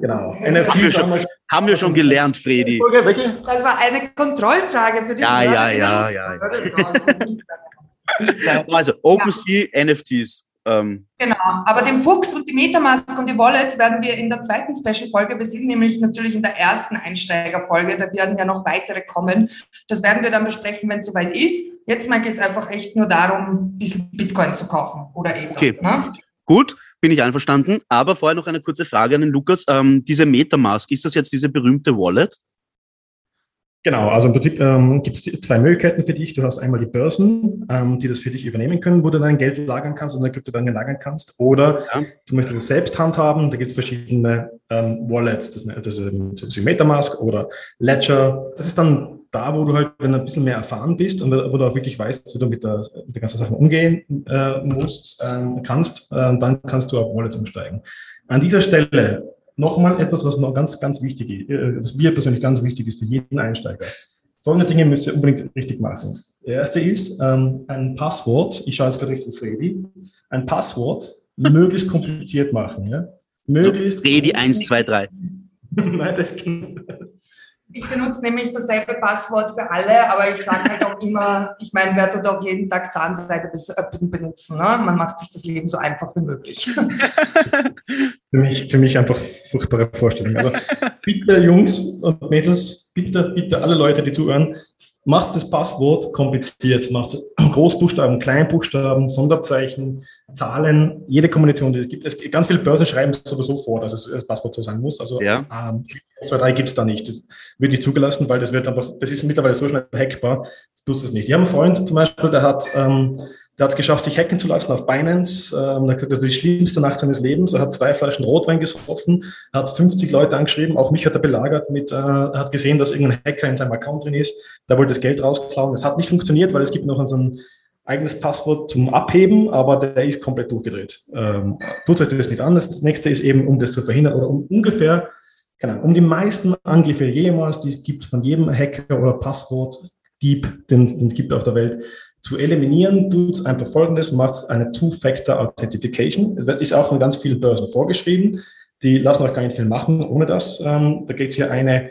Genau. Haben wir NFTs schon- haben wir Haben wir schon gelernt, Fredi. Das war eine Kontrollfrage für die Ja, ja, Hörerinnen ja, ja, ja. Also OpenSea, NFTs. Ähm, Genau, aber den Fuchs und die Metamask und die Wallets werden wir in der zweiten Special-Folge, wir sind nämlich natürlich in der ersten Einsteigerfolge, da werden ja noch weitere kommen. Das werden wir dann besprechen, wenn es soweit ist. Jetzt mal geht es einfach echt nur darum, ein bisschen Bitcoin zu kaufen oder Ether. Okay. Ne? gut, bin ich einverstanden. Aber vorher noch eine kurze Frage an den Lukas. Ähm, diese Metamask, ist das jetzt diese berühmte Wallet? Genau, also im Prinzip ähm, gibt es zwei Möglichkeiten für dich. Du hast einmal die Börsen, ähm, die das für dich übernehmen können, wo du dein Geld lagern kannst und deine Kryptowährungen lagern kannst. Oder Ja. du möchtest es selbst handhaben. Da gibt es verschiedene ähm, Wallets. Das, das ist wie Metamask oder Ledger. Das ist dann da, wo du halt, wenn du ein bisschen mehr erfahren bist und wo du auch wirklich weißt, wie du mit der, mit der ganzen Sache umgehen äh, musst, ähm, kannst, äh, dann kannst du auf Wallets umsteigen. An dieser Stelle nochmal etwas, was noch ganz, ganz wichtig ist, äh, was mir persönlich ganz wichtig ist für jeden Einsteiger. Folgende Dinge müsst ihr unbedingt richtig machen. Der erste ist ähm, ein Passwort. Ich schaue jetzt gerade Richtung Freddy. Ein Passwort möglichst kompliziert machen. Ja? Möglichst. Fredi 1, 2, 3. Nein, das Ich benutze nämlich dasselbe Passwort für alle, aber ich sage halt auch immer, ich meine, wer tut auch jeden Tag Zahnseide bis- äh, benutzen. Ne? Man macht sich das Leben so einfach wie möglich. für mich, für mich einfach furchtbare Vorstellung. Also bitte Jungs und Mädels, bitte, bitte alle Leute, die zuhören, macht das Passwort kompliziert, macht Großbuchstaben, Kleinbuchstaben, Sonderzeichen, Zahlen, jede Kombination, die es gibt. Es gibt ganz viele Börsen schreiben es sowieso vor, dass es das Passwort so sein muss. Also Ja. ähm, 2, 3 gibt es da nicht. Das wird nicht zugelassen, weil das wird einfach, das ist mittlerweile so schnell hackbar, du tust es nicht. Ich habe einen Freund zum Beispiel, der hat ähm, der hat es geschafft, sich hacken zu lassen auf Binance. Ähm, er hat gesagt, das war die schlimmste Nacht seines Lebens. Er hat zwei Flaschen Rotwein gesoffen, er hat 50 Leute angeschrieben, auch mich hat er belagert mit, äh, er hat gesehen, dass irgendein Hacker in seinem Account drin ist, der wollte das Geld rausklauen. Es hat nicht funktioniert, weil es gibt noch so ein eigenes Passwort zum Abheben, aber der ist komplett durchgedreht. Ähm, tut euch das nicht an. Das nächste ist eben, um das zu verhindern oder um ungefähr, genau, um die meisten Angriffe jemals, die es gibt von jedem Hacker oder Passwort-Dieb, den den es gibt auf der Welt, zu eliminieren, tut einfach folgendes, macht eine Two-Factor Authentification. Es ist auch von ganz vielen Börsen vorgeschrieben. Die lassen euch gar nicht viel machen ohne das. Ähm, da gibt es hier eine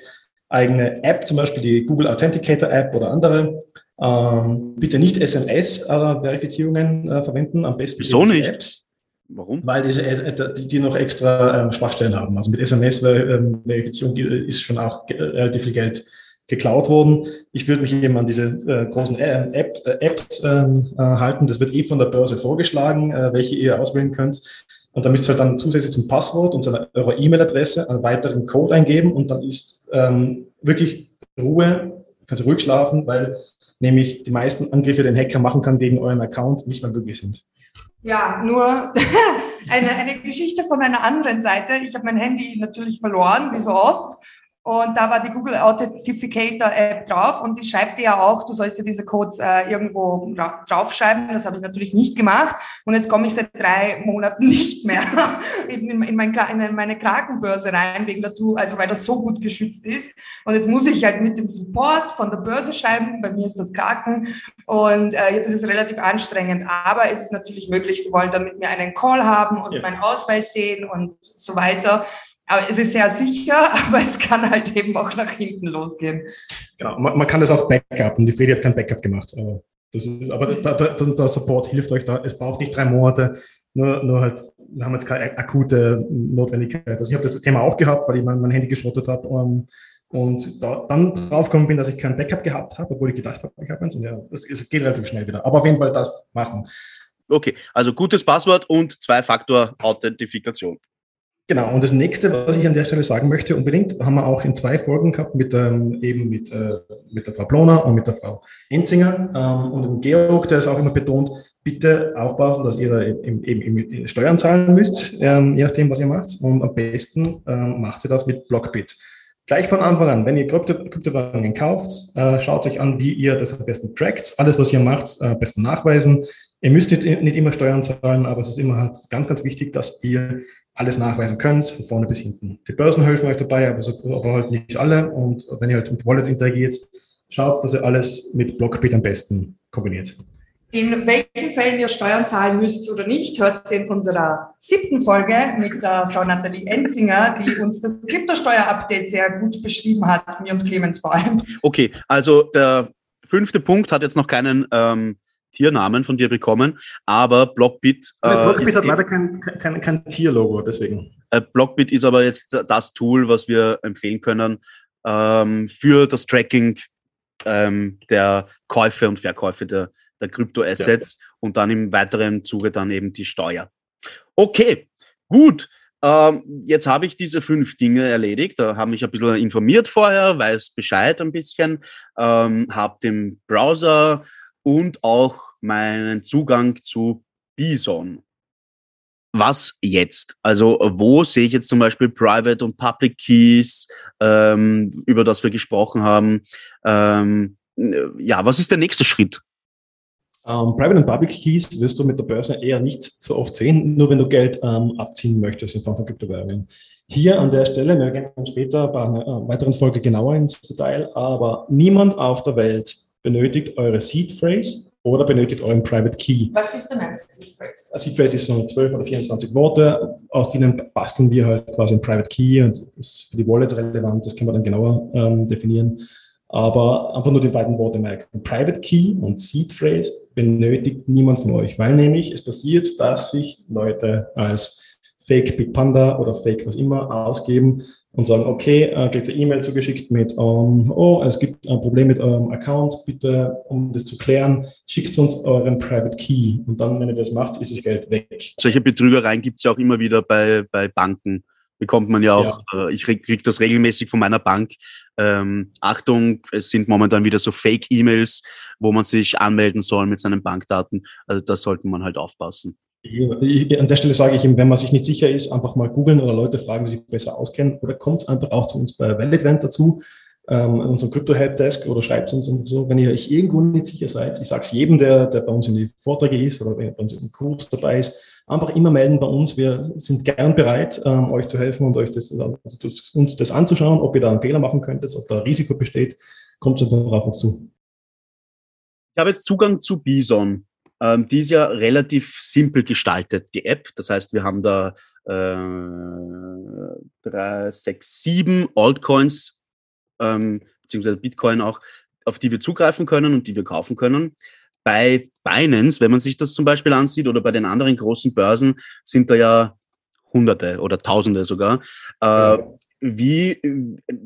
eigene App, zum Beispiel die Google Authenticator App oder andere. Ähm, bitte nicht SMS-Verifizierungen äh, verwenden, am besten Wieso nicht? Apps, Warum? weil diese, äh, die, die noch extra ähm, Schwachstellen haben. Also mit SMS-Verifizierung ist schon auch relativ viel Geld geklaut worden. Ich würde mich eben an diese äh, großen äh, App, äh, Apps ähm, äh, halten. Das wird eh von der Börse vorgeschlagen, äh, welche ihr auswählen könnt. Und da müsst ihr dann zusätzlich zum Passwort und zu eurer E-Mail-Adresse einen weiteren Code eingeben und dann ist ähm, wirklich Ruhe, kannst ruhig schlafen, weil nämlich die meisten Angriffe, die ein Hacker machen kann gegen euren Account, nicht mehr möglich sind. Ja, nur eine, eine Geschichte von einer anderen Seite. Ich habe mein Handy natürlich verloren, wie so oft. Und da war die Google Authentificator App drauf und die schreibt dir ja auch, du sollst dir diese Codes äh, irgendwo dra draufschreiben. Das habe ich natürlich nicht gemacht. Und jetzt komme ich seit drei Monaten nicht mehr in, in, mein, in meine Krakenbörse rein, wegen der Tu- also weil das so gut geschützt ist. Und jetzt muss ich halt mit dem Support von der Börse schreiben. Bei mir ist das Kraken. Und äh, jetzt ist es relativ anstrengend. Aber es ist natürlich möglich, sie wollen dann mit mir einen Call haben und Ja. meinen Ausweis sehen und so weiter. Aber es ist sehr sicher, aber es kann halt eben auch nach hinten losgehen. Genau, man, man kann das auch Backup und die Freddy hat kein Backup gemacht. Aber, das ist, aber der, der, der Support hilft euch da. Es braucht nicht drei Monate, nur, nur halt, wir haben jetzt keine akute Notwendigkeit. Also ich habe das Thema auch gehabt, weil ich mein, mein Handy geschrottet habe. Um, und da, dann draufgekommen bin, dass ich kein Backup gehabt habe, obwohl ich gedacht habe, ich habe eins. Und ja, es, es geht relativ schnell wieder. Aber auf jeden Fall das machen. Okay, also gutes Passwort und Zwei-Faktor-Authentifikation. Genau, und das nächste, was ich an der Stelle sagen möchte, unbedingt, haben wir auch in zwei Folgen gehabt, mit, ähm, eben mit, äh, mit der Frau Bloner und mit der Frau Enzinger ähm, und dem Georg, der es auch immer betont, bitte aufpassen, dass ihr da eben, eben, eben Steuern zahlen müsst, ähm, je nachdem, was ihr macht. Und am besten ähm, macht ihr das mit Blockbit. Gleich von Anfang an, wenn ihr Krypto, Kryptowährungen kauft, äh, schaut euch an, wie ihr das am besten trackt. Alles, was ihr macht, äh, am besten nachweisen. Ihr müsst nicht, nicht immer Steuern zahlen, aber es ist immer halt ganz, ganz wichtig, dass ihr alles nachweisen könnt, von vorne bis hinten. Die Börsen helfen euch dabei, aber, so, aber halt nicht alle. Und wenn ihr halt mit Wallets interagiert, schaut, dass ihr alles mit Blockbit am besten kombiniert. In welchen Fällen ihr Steuern zahlen müsst oder nicht, hört ihr in unserer siebten Folge mit der Frau Nathalie Enzinger, die uns das Kryptosteuer-Update sehr gut beschrieben hat, mir und Clemens vor allem. Okay, also der fünfte Punkt hat jetzt noch keinen ähm, Tiernamen von dir bekommen, aber Blockbit. Äh, Blockbit hat leider kein, kein, kein Tierlogo, deswegen. Äh, Blockbit ist aber jetzt das Tool, was wir empfehlen können ähm, für das Tracking ähm, der Käufe und Verkäufe der der Kryptoassets ja. und dann im weiteren Zuge dann eben die Steuer. Okay, gut. Ähm, jetzt habe ich diese fünf Dinge erledigt. Da habe mich ein bisschen informiert vorher, weiß Bescheid ein bisschen, ähm, habe den Browser und auch meinen Zugang zu Bison. Was jetzt? Also wo sehe ich jetzt zum Beispiel Private und Public Keys, ähm, über das wir gesprochen haben? Ähm, ja, was ist der nächste Schritt? Ähm, Private and Public Keys wirst du mit der Börse eher nicht so oft sehen, nur wenn du Geld ähm, abziehen möchtest in Form von Kryptowährungen. Hier an der Stelle, wir gehen später bei einer äh, weiteren Folge genauer ins Detail, aber niemand auf der Welt benötigt eure Seed Phrase oder benötigt euren Private Key. Was ist denn eine Seed Phrase? Eine Seed Phrase ist so 12 oder 24 Worte, aus denen basteln wir halt quasi ein Private Key und das ist für die Wallets relevant, das können wir dann genauer ähm, definieren. Aber einfach nur die beiden Worte merken. Private Key und Seed Phrase benötigt niemand von euch, weil nämlich es passiert, dass sich Leute als Fake Big Panda oder Fake was immer ausgeben und sagen, okay, äh, kriegt ihr E-Mail zugeschickt mit, um, oh, es gibt ein Problem mit eurem Account, bitte, um das zu klären, schickt uns euren Private Key. Und dann, wenn ihr das macht, ist das Geld weg. Solche Betrügereien gibt es ja auch immer wieder bei, bei Banken bekommt man ja auch, ja. Äh, ich kriege das regelmäßig von meiner Bank. Ähm, Achtung, es sind momentan wieder so Fake-E-Mails, wo man sich anmelden soll mit seinen Bankdaten. Also da sollte man halt aufpassen. An der Stelle sage ich ihm, wenn man sich nicht sicher ist, einfach mal googeln oder Leute fragen, die sich besser auskennen. Oder kommt einfach auch zu uns bei Validvent dazu, ähm, unserem Crypto Helpdesk oder schreibt uns und so. Wenn ihr euch irgendwo nicht sicher seid, ich sage es jedem, der, der bei uns in die Vorträge ist oder bei uns im Kurs dabei ist, einfach immer melden bei uns. Wir sind gern bereit, ähm, euch zu helfen und euch das, also das, uns das anzuschauen, ob ihr da einen Fehler machen könntet, ob da Risiko besteht. Kommt einfach auf uns zu. Ich habe jetzt Zugang zu Bison. Ähm, die ist ja relativ simpel gestaltet, die App. Das heißt, wir haben da äh, drei, sechs, sieben Altcoins, ähm, beziehungsweise Bitcoin auch, auf die wir zugreifen können und die wir kaufen können bei Binance, wenn man sich das zum Beispiel ansieht, oder bei den anderen großen Börsen, sind da ja Hunderte oder Tausende sogar. Äh, wie,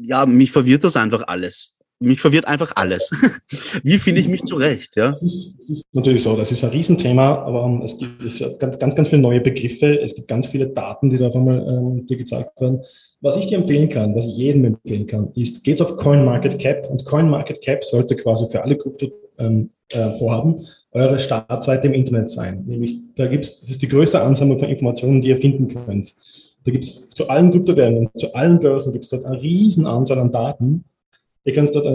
ja, mich verwirrt das einfach alles. Mich verwirrt einfach alles. wie finde ich mich zurecht? Ja? Das ist, das ist, natürlich so, das ist ein Riesenthema, aber es gibt ganz, ganz, ganz viele neue Begriffe, es gibt ganz viele Daten, die da auf einmal ähm, dir gezeigt werden. Was ich dir empfehlen kann, was ich jedem empfehlen kann, ist, geht auf CoinMarketCap und CoinMarketCap sollte quasi für alle Krypto ähm, äh, vorhaben, eure Startseite im Internet sein. Nämlich, da gibt's, das ist die größte Ansammlung von Informationen, die ihr finden könnt. Da gibt es zu allen Kryptowährungen, zu allen Börsen gibt es dort eine riesen Anzahl an Daten. Ihr könnt dort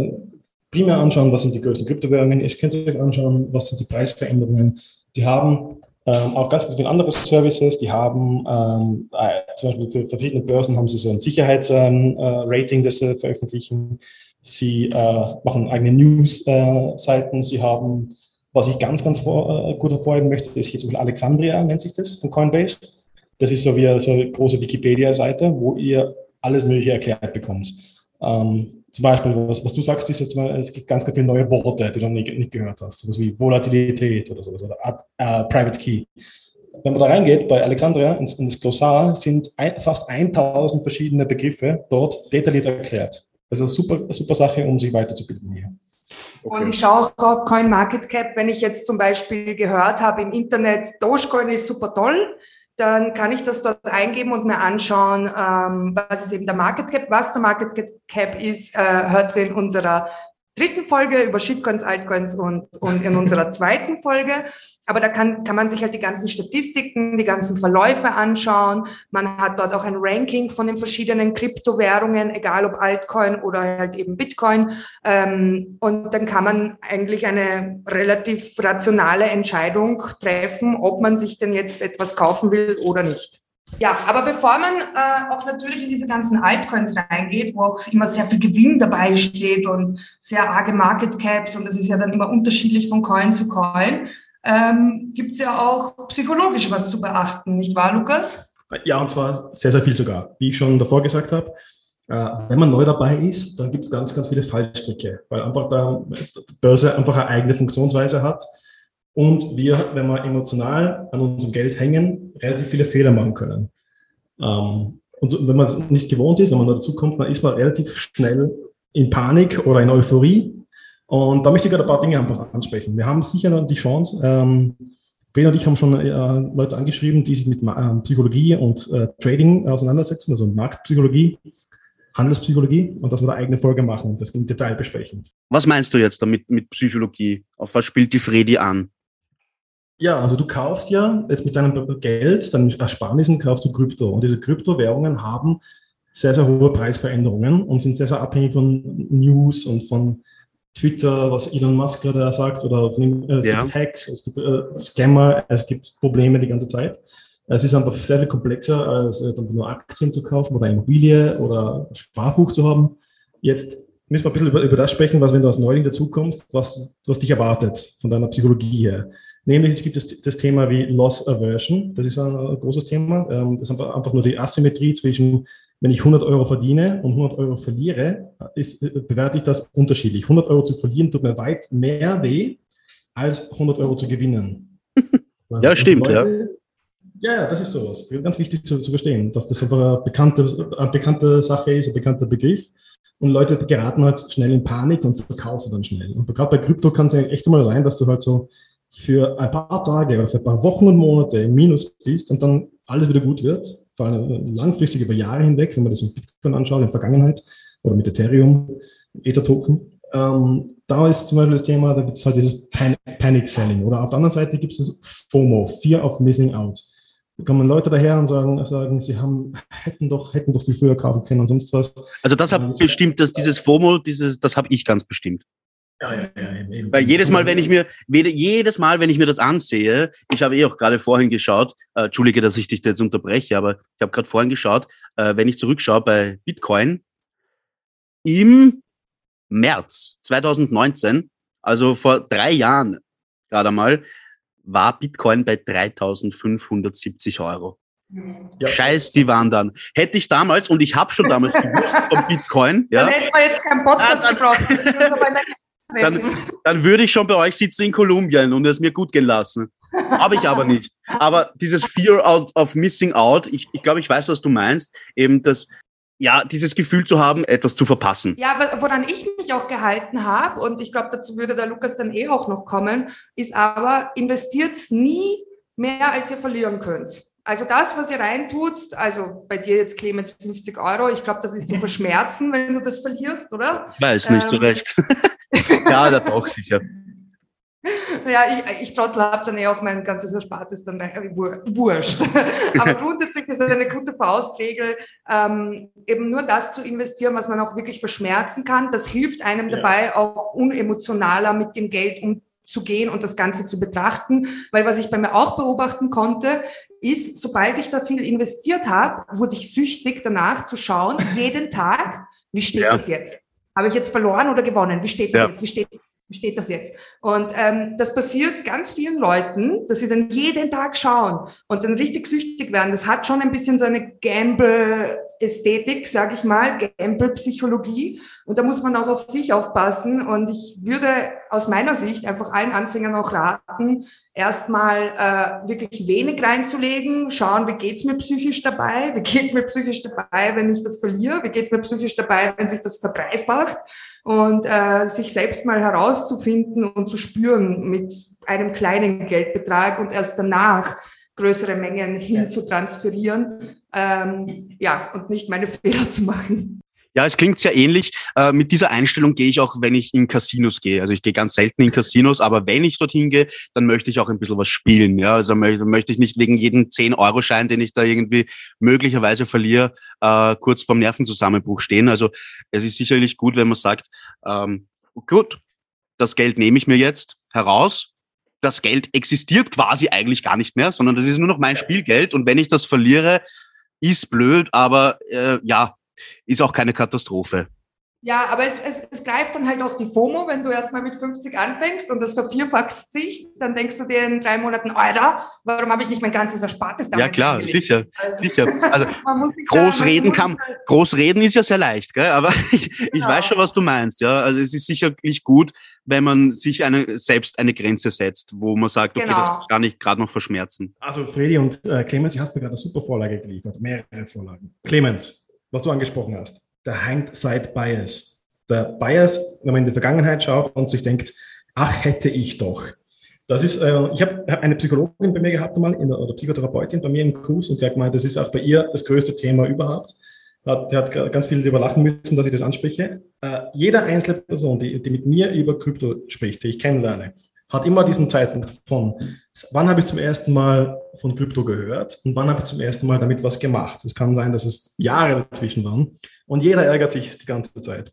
primär anschauen, was sind die größten Kryptowährungen. Ihr könnt euch anschauen, was sind die Preisveränderungen. Die haben ähm, auch ganz viele andere Services. Die haben ähm, äh, zum Beispiel für verschiedene Börsen haben sie so ein Sicherheitsrating, ähm, äh, das sie veröffentlichen. Sie äh, machen eigene News-Seiten. Sie haben, was ich ganz, ganz vor, äh, gut hervorheben möchte, ist hier zum Beispiel Alexandria, nennt sich das, von Coinbase. Das ist so wie so eine große Wikipedia-Seite, wo ihr alles Mögliche erklärt bekommt. Ähm, zum Beispiel, was, was, du sagst, ist jetzt mal, es gibt ganz, ganz viele neue Worte, die du noch nicht, nicht gehört hast. Sowas wie Volatilität oder sowas oder uh, Private Key. Wenn man da reingeht, bei Alexandria ins, ins Glossar sind ein, fast 1000 verschiedene Begriffe dort detailliert erklärt. Das ist eine super, super Sache, um sich weiterzubilden hier. Okay. Und ich schaue auch auf CoinMarketCap, wenn ich jetzt zum Beispiel gehört habe im Internet, Dogecoin ist super toll, dann kann ich das dort eingeben und mir anschauen, ähm, was ist eben der Market Cap. Was der Market Cap ist, äh, hört sie in unserer dritten Folge über Shitcoins, Altcoins und, und in unserer zweiten Folge. Aber da kann, kann man sich halt die ganzen Statistiken, die ganzen Verläufe anschauen. Man hat dort auch ein Ranking von den verschiedenen Kryptowährungen, egal ob Altcoin oder halt eben Bitcoin. Ähm, und dann kann man eigentlich eine relativ rationale Entscheidung treffen, ob man sich denn jetzt etwas kaufen will oder nicht. Ja, aber bevor man äh, auch natürlich in diese ganzen Altcoins reingeht, wo auch immer sehr viel Gewinn dabei steht und sehr arge Market Caps und das ist ja dann immer unterschiedlich von Coin zu Coin, ähm, gibt es ja auch psychologisch was zu beachten, nicht wahr, Lukas? Ja, und zwar sehr, sehr viel sogar. Wie ich schon davor gesagt habe, äh, wenn man neu dabei ist, dann gibt es ganz, ganz viele Fallstricke, weil einfach da die Börse einfach eine eigene Funktionsweise hat und wir, wenn wir emotional an unserem Geld hängen, relativ viele Fehler machen können. Ähm, und wenn man es nicht gewohnt ist, wenn man dazu kommt, dann ist man relativ schnell in Panik oder in Euphorie. Und da möchte ich gerade ein paar Dinge einfach ansprechen. Wir haben sicher noch die Chance, ähm, Ben und ich haben schon äh, Leute angeschrieben, die sich mit äh, Psychologie und äh, Trading auseinandersetzen, also Marktpsychologie, Handelspsychologie und dass wir da eigene Folge machen und das im Detail besprechen. Was meinst du jetzt damit mit Psychologie? Auf was spielt die Fredi an? Ja, also du kaufst ja jetzt mit deinem Geld, deinen Ersparnissen kaufst du Krypto und diese Kryptowährungen haben sehr, sehr hohe Preisveränderungen und sind sehr, sehr abhängig von News und von Twitter, was Elon Musk gerade sagt, oder von, äh, es ja. gibt Hacks, es gibt äh, Scammer, es gibt Probleme die ganze Zeit. Es ist einfach sehr viel komplexer, als jetzt einfach nur Aktien zu kaufen oder Immobilie oder Sparbuch zu haben. Jetzt müssen wir ein bisschen über, über das sprechen, was, wenn du als Neuling dazukommst, was, was dich erwartet von deiner Psychologie her. Nämlich es gibt das, das Thema wie Loss Aversion. Das ist ein, ein großes Thema. Ähm, das ist einfach nur die Asymmetrie zwischen wenn ich 100 Euro verdiene und 100 Euro verliere, ist, äh, bewerte ich das unterschiedlich. 100 Euro zu verlieren tut mir weit mehr weh, als 100 Euro zu gewinnen. ja, stimmt, Leute, ja. Ja, das ist sowas. Ganz wichtig zu, zu verstehen, dass das einfach eine bekannte, eine bekannte Sache ist, ein bekannter Begriff. Und Leute geraten halt schnell in Panik und verkaufen dann schnell. Und gerade bei Krypto kann es ja echt mal sein, dass du halt so für ein paar Tage oder für ein paar Wochen und Monate im Minus bist und dann alles wieder gut wird vor allem langfristig über Jahre hinweg, wenn man das mit Bitcoin anschaut in der Vergangenheit oder mit Ethereum, Ether-Token. Ähm, da ist zum Beispiel das Thema, da gibt es halt dieses Pan Panic Selling. Oder auf der anderen Seite gibt es das FOMO, Fear of Missing Out. Da kommen Leute daher und sagen, sagen sie haben, hätten doch, hätten doch viel früher kaufen können und sonst was. Also das habe bestimmt, dass dieses FOMO, dieses, das habe ich ganz bestimmt. Ja, ja, ja. Weil jedes Mal, wenn ich mir, jedes Mal, wenn ich mir das ansehe, ich habe eh auch gerade vorhin geschaut, äh, Entschuldige, dass ich dich jetzt unterbreche, aber ich habe gerade vorhin geschaut, äh, wenn ich zurückschaue bei Bitcoin, im März 2019, also vor drei Jahren gerade mal, war Bitcoin bei 3570 Euro. Ja. Scheiß, die waren dann. Hätte ich damals, und ich habe schon damals gewusst von Bitcoin, ja. Dann hätten wir jetzt keinen Podcast ah, gebraucht. Dann, dann würde ich schon bei euch sitzen in Kolumbien und es mir gut gehen lassen. Habe ich aber nicht. Aber dieses Fear out of Missing Out, ich, ich glaube, ich weiß, was du meinst, eben das, ja, dieses Gefühl zu haben, etwas zu verpassen. Ja, woran ich mich auch gehalten habe, und ich glaube, dazu würde der Lukas dann eh auch noch kommen, ist aber, investiert nie mehr, als ihr verlieren könnt. Also das, was ihr reintut, also bei dir jetzt Clemens 50 Euro, ich glaube, das ist zu verschmerzen, wenn du das verlierst, oder? Weiß nicht ähm, so recht. ja, da doch sicher. Ja, ich, ich Trottel habe dann eh auch mein ganzes Erspartes dann äh, wurscht. Aber grundsätzlich ist es eine gute Faustregel, ähm, eben nur das zu investieren, was man auch wirklich verschmerzen kann. Das hilft einem ja. dabei, auch unemotionaler mit dem Geld umzugehen und das Ganze zu betrachten. Weil was ich bei mir auch beobachten konnte, ist, sobald ich da viel investiert habe, wurde ich süchtig danach zu schauen, jeden Tag, wie steht ja. das jetzt? Habe ich jetzt verloren oder gewonnen? Wie steht das ja. jetzt? Wie steht, wie steht das jetzt? Und ähm, das passiert ganz vielen Leuten, dass sie dann jeden Tag schauen und dann richtig süchtig werden. Das hat schon ein bisschen so eine Gamble-Ästhetik, sage ich mal, Gamble-Psychologie. Und da muss man auch auf sich aufpassen. Und ich würde aus meiner Sicht einfach allen Anfängern auch raten, erstmal äh, wirklich wenig reinzulegen, schauen, wie geht's mir psychisch dabei, wie geht's mir psychisch dabei, wenn ich das verliere, wie geht's mir psychisch dabei, wenn sich das verdreifacht? Und äh, sich selbst mal herauszufinden und zu spüren mit einem kleinen Geldbetrag und erst danach größere Mengen hin zu transferieren, ähm, ja, und nicht meine Fehler zu machen. Ja, es klingt sehr ähnlich. Äh, mit dieser Einstellung gehe ich auch, wenn ich in Casinos gehe. Also ich gehe ganz selten in Casinos, aber wenn ich dorthin gehe, dann möchte ich auch ein bisschen was spielen. Ja, also möchte, ich nicht wegen jedem 10-Euro-Schein, den ich da irgendwie möglicherweise verliere, äh, kurz vorm Nervenzusammenbruch stehen. Also es ist sicherlich gut, wenn man sagt, ähm, gut, das Geld nehme ich mir jetzt heraus das Geld existiert quasi eigentlich gar nicht mehr, sondern das ist nur noch mein Spielgeld und wenn ich das verliere, ist blöd, aber äh, ja, ist auch keine Katastrophe. Ja, aber es, es, es greift dann halt auch die FOMO, wenn du erstmal mit 50 anfängst und das vervierfachst sich, dann denkst du dir in drei Monaten, Alter, warum habe ich nicht mein ganzes Erspartes damit Ja klar, angelegt? sicher, also, sicher. Also Großreden kann, Großreden ist ja sehr leicht, gell? aber ich, genau. ich weiß schon, was du meinst. Ja, also es ist sicherlich gut, wenn man sich eine, selbst eine Grenze setzt, wo man sagt, okay, genau. das kann ich gerade noch verschmerzen. Also Freddy und äh, Clemens, ihr habt mir gerade eine super Vorlage geliefert, mehrere Vorlagen. Clemens, was du angesprochen hast der Hindsight-Bias. Der Bias, wenn man in die Vergangenheit schaut und sich denkt, ach, hätte ich doch. Das ist, äh, ich habe hab eine Psychologin bei mir gehabt einmal, in, oder Psychotherapeutin bei mir im Kurs und die hat gemeint, das ist auch bei ihr das größte Thema überhaupt. Der hat ganz viel darüber lachen müssen, dass ich das anspreche. Äh, jede einzelne Person, die, die mit mir über Krypto spricht, die ich kennenlerne, hat immer diesen Zeitpunkt von, wann habe ich zum ersten Mal von Krypto gehört und wann habe ich zum ersten Mal damit was gemacht. Es kann sein, dass es Jahre dazwischen waren und jeder ärgert sich die ganze Zeit.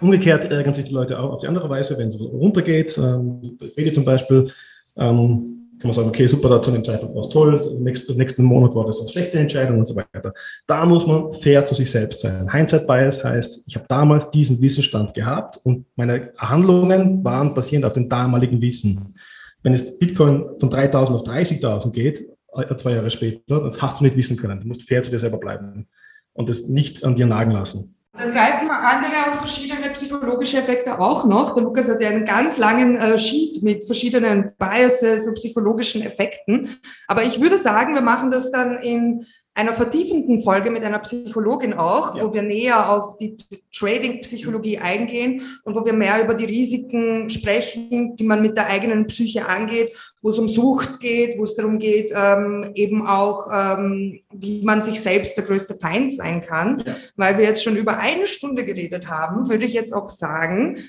Umgekehrt ärgern sich die Leute auch auf die andere Weise, wenn es runtergeht. Ähm, Fede zum Beispiel, ähm, kann man sagen, okay, super, da zu dem Zeitpunkt war es toll, nächsten, nächsten Monat war das eine schlechte Entscheidung und so weiter. Da muss man fair zu sich selbst sein. Hindsight Bias heißt, ich habe damals diesen Wissensstand gehabt und meine Handlungen waren basierend auf dem damaligen Wissen. Wenn es Bitcoin von 3.000 auf 30.000 geht, äh, zwei Jahre später, das hast du nicht wissen können. Du musst fair zu dir selber bleiben und das nicht an dir nagen lassen. Dann greifen wir andere und verschiedene psychologische Effekte auch noch. Der Lukas hat ja einen ganz langen äh, Sheet mit verschiedenen Biases und psychologischen Effekten. Aber ich würde sagen, wir machen das dann in einer vertiefenden Folge mit einer Psychologin auch, ja. wo wir näher auf die Trading-Psychologie eingehen und wo wir mehr über die Risiken sprechen, die man mit der eigenen Psyche angeht, wo es um Sucht geht, wo es darum geht, ähm, eben auch, ähm, wie man sich selbst der größte Feind sein kann. Ja. Weil wir jetzt schon über eine Stunde geredet haben, würde ich jetzt auch sagen,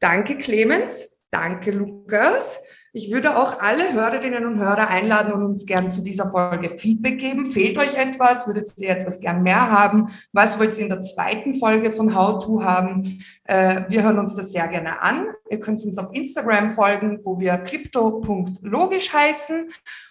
danke Clemens, danke Lukas. Ich würde auch alle Hörerinnen und Hörer einladen und uns gern zu dieser Folge Feedback geben. Fehlt euch etwas? Würdet ihr etwas gern mehr haben? Was wollt ihr in der zweiten Folge von How To haben? Äh, wir hören uns das sehr gerne an. Ihr könnt uns auf Instagram folgen, wo wir crypto.logisch heißen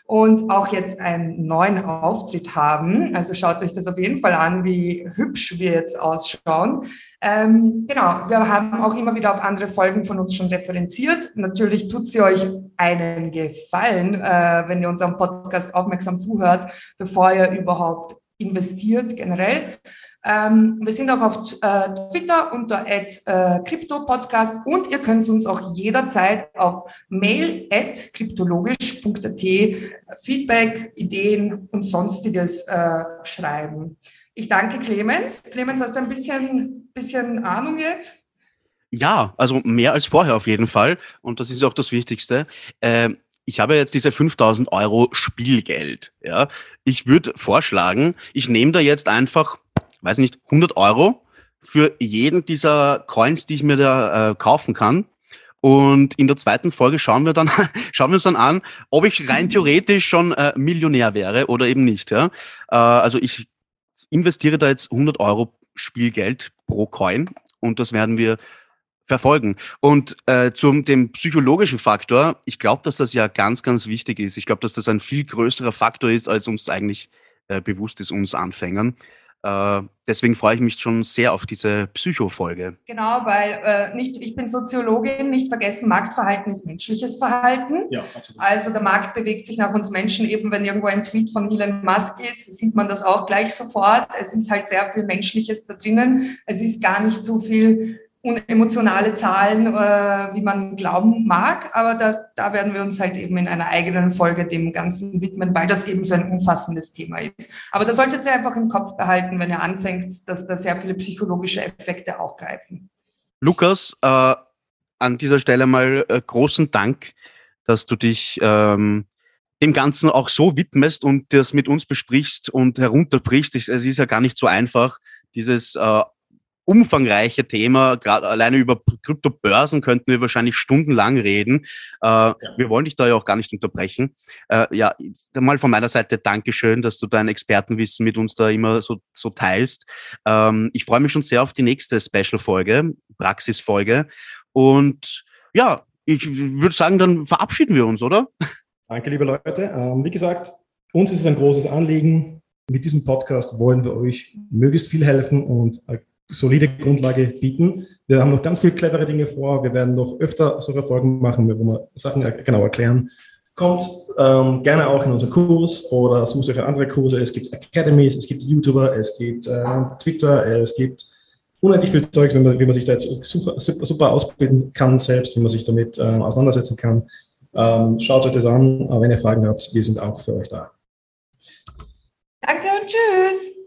und auch jetzt einen neuen Auftritt haben. Also schaut euch das auf jeden Fall an, wie hübsch wir jetzt ausschauen. Ähm, genau, wir haben auch immer wieder auf andere Folgen von uns schon referenziert. Natürlich tut sie euch einen Gefallen, äh, wenn ihr unserem Podcast aufmerksam zuhört, bevor ihr überhaupt investiert generell. Ähm, wir sind auch auf äh, Twitter unter äh, @cryptopodcast und ihr könnt uns auch jederzeit auf mail at kryptologisch.at Feedback, Ideen und sonstiges äh, schreiben. Ich danke Clemens. Clemens, hast du ein bisschen, bisschen Ahnung jetzt? Ja, also mehr als vorher auf jeden Fall. Und das ist auch das Wichtigste. Ähm, ich habe jetzt diese 5000 Euro Spielgeld. Ja, ich würde vorschlagen, ich nehme da jetzt einfach weiß nicht, 100 Euro für jeden dieser Coins, die ich mir da äh, kaufen kann. Und in der zweiten Folge schauen wir dann, schauen wir uns dann an, ob ich rein theoretisch schon äh, Millionär wäre oder eben nicht. Ja? Äh, also ich investiere da jetzt 100 Euro Spielgeld pro Coin und das werden wir verfolgen. Und äh, zum dem psychologischen Faktor, ich glaube, dass das ja ganz, ganz wichtig ist. Ich glaube, dass das ein viel größerer Faktor ist, als uns eigentlich äh, bewusst ist, uns Anfängern. Äh, deswegen freue ich mich schon sehr auf diese Psycho-Folge. Genau, weil äh, nicht, ich bin Soziologin, nicht vergessen, Marktverhalten ist menschliches Verhalten. Ja, absolut. Also der Markt bewegt sich nach uns Menschen, eben wenn irgendwo ein Tweet von Elon Musk ist, sieht man das auch gleich sofort. Es ist halt sehr viel Menschliches da drinnen. Es ist gar nicht so viel unemotionale Zahlen, äh, wie man glauben mag. Aber da, da werden wir uns halt eben in einer eigenen Folge dem Ganzen widmen, weil das eben so ein umfassendes Thema ist. Aber da solltet ihr einfach im Kopf behalten, wenn ihr anfängt, dass da sehr viele psychologische Effekte auch greifen. Lukas, äh, an dieser Stelle mal äh, großen Dank, dass du dich ähm, dem Ganzen auch so widmest und das mit uns besprichst und herunterbrichst. Es ist ja gar nicht so einfach, dieses äh, umfangreiche Thema. Gerade alleine über Kryptobörsen könnten wir wahrscheinlich stundenlang reden. Äh, ja. Wir wollen dich da ja auch gar nicht unterbrechen. Äh, ja, mal von meiner Seite Dankeschön, dass du dein Expertenwissen mit uns da immer so, so teilst. Ähm, ich freue mich schon sehr auf die nächste Special-Folge, Praxis-Folge. Und ja, ich würde sagen, dann verabschieden wir uns, oder? Danke, liebe Leute. Ähm, wie gesagt, uns ist es ein großes Anliegen. Mit diesem Podcast wollen wir euch möglichst viel helfen und solide Grundlage bieten. Wir haben noch ganz viele clevere Dinge vor. Wir werden noch öfter solche Folgen machen, wo wir Sachen genau erklären. Kommt ähm, gerne auch in unseren Kurs oder sucht euch andere Kurse. Es gibt Academies, es gibt YouTuber, es gibt äh, Twitter, es gibt unendlich viel Zeug, wie man, wie man sich da jetzt super, super, ausbilden kann selbst, wie man sich damit äh, auseinandersetzen kann. Ähm, schaut euch das an, wenn ihr Fragen habt, wir sind auch für euch da. Danke und tschüss.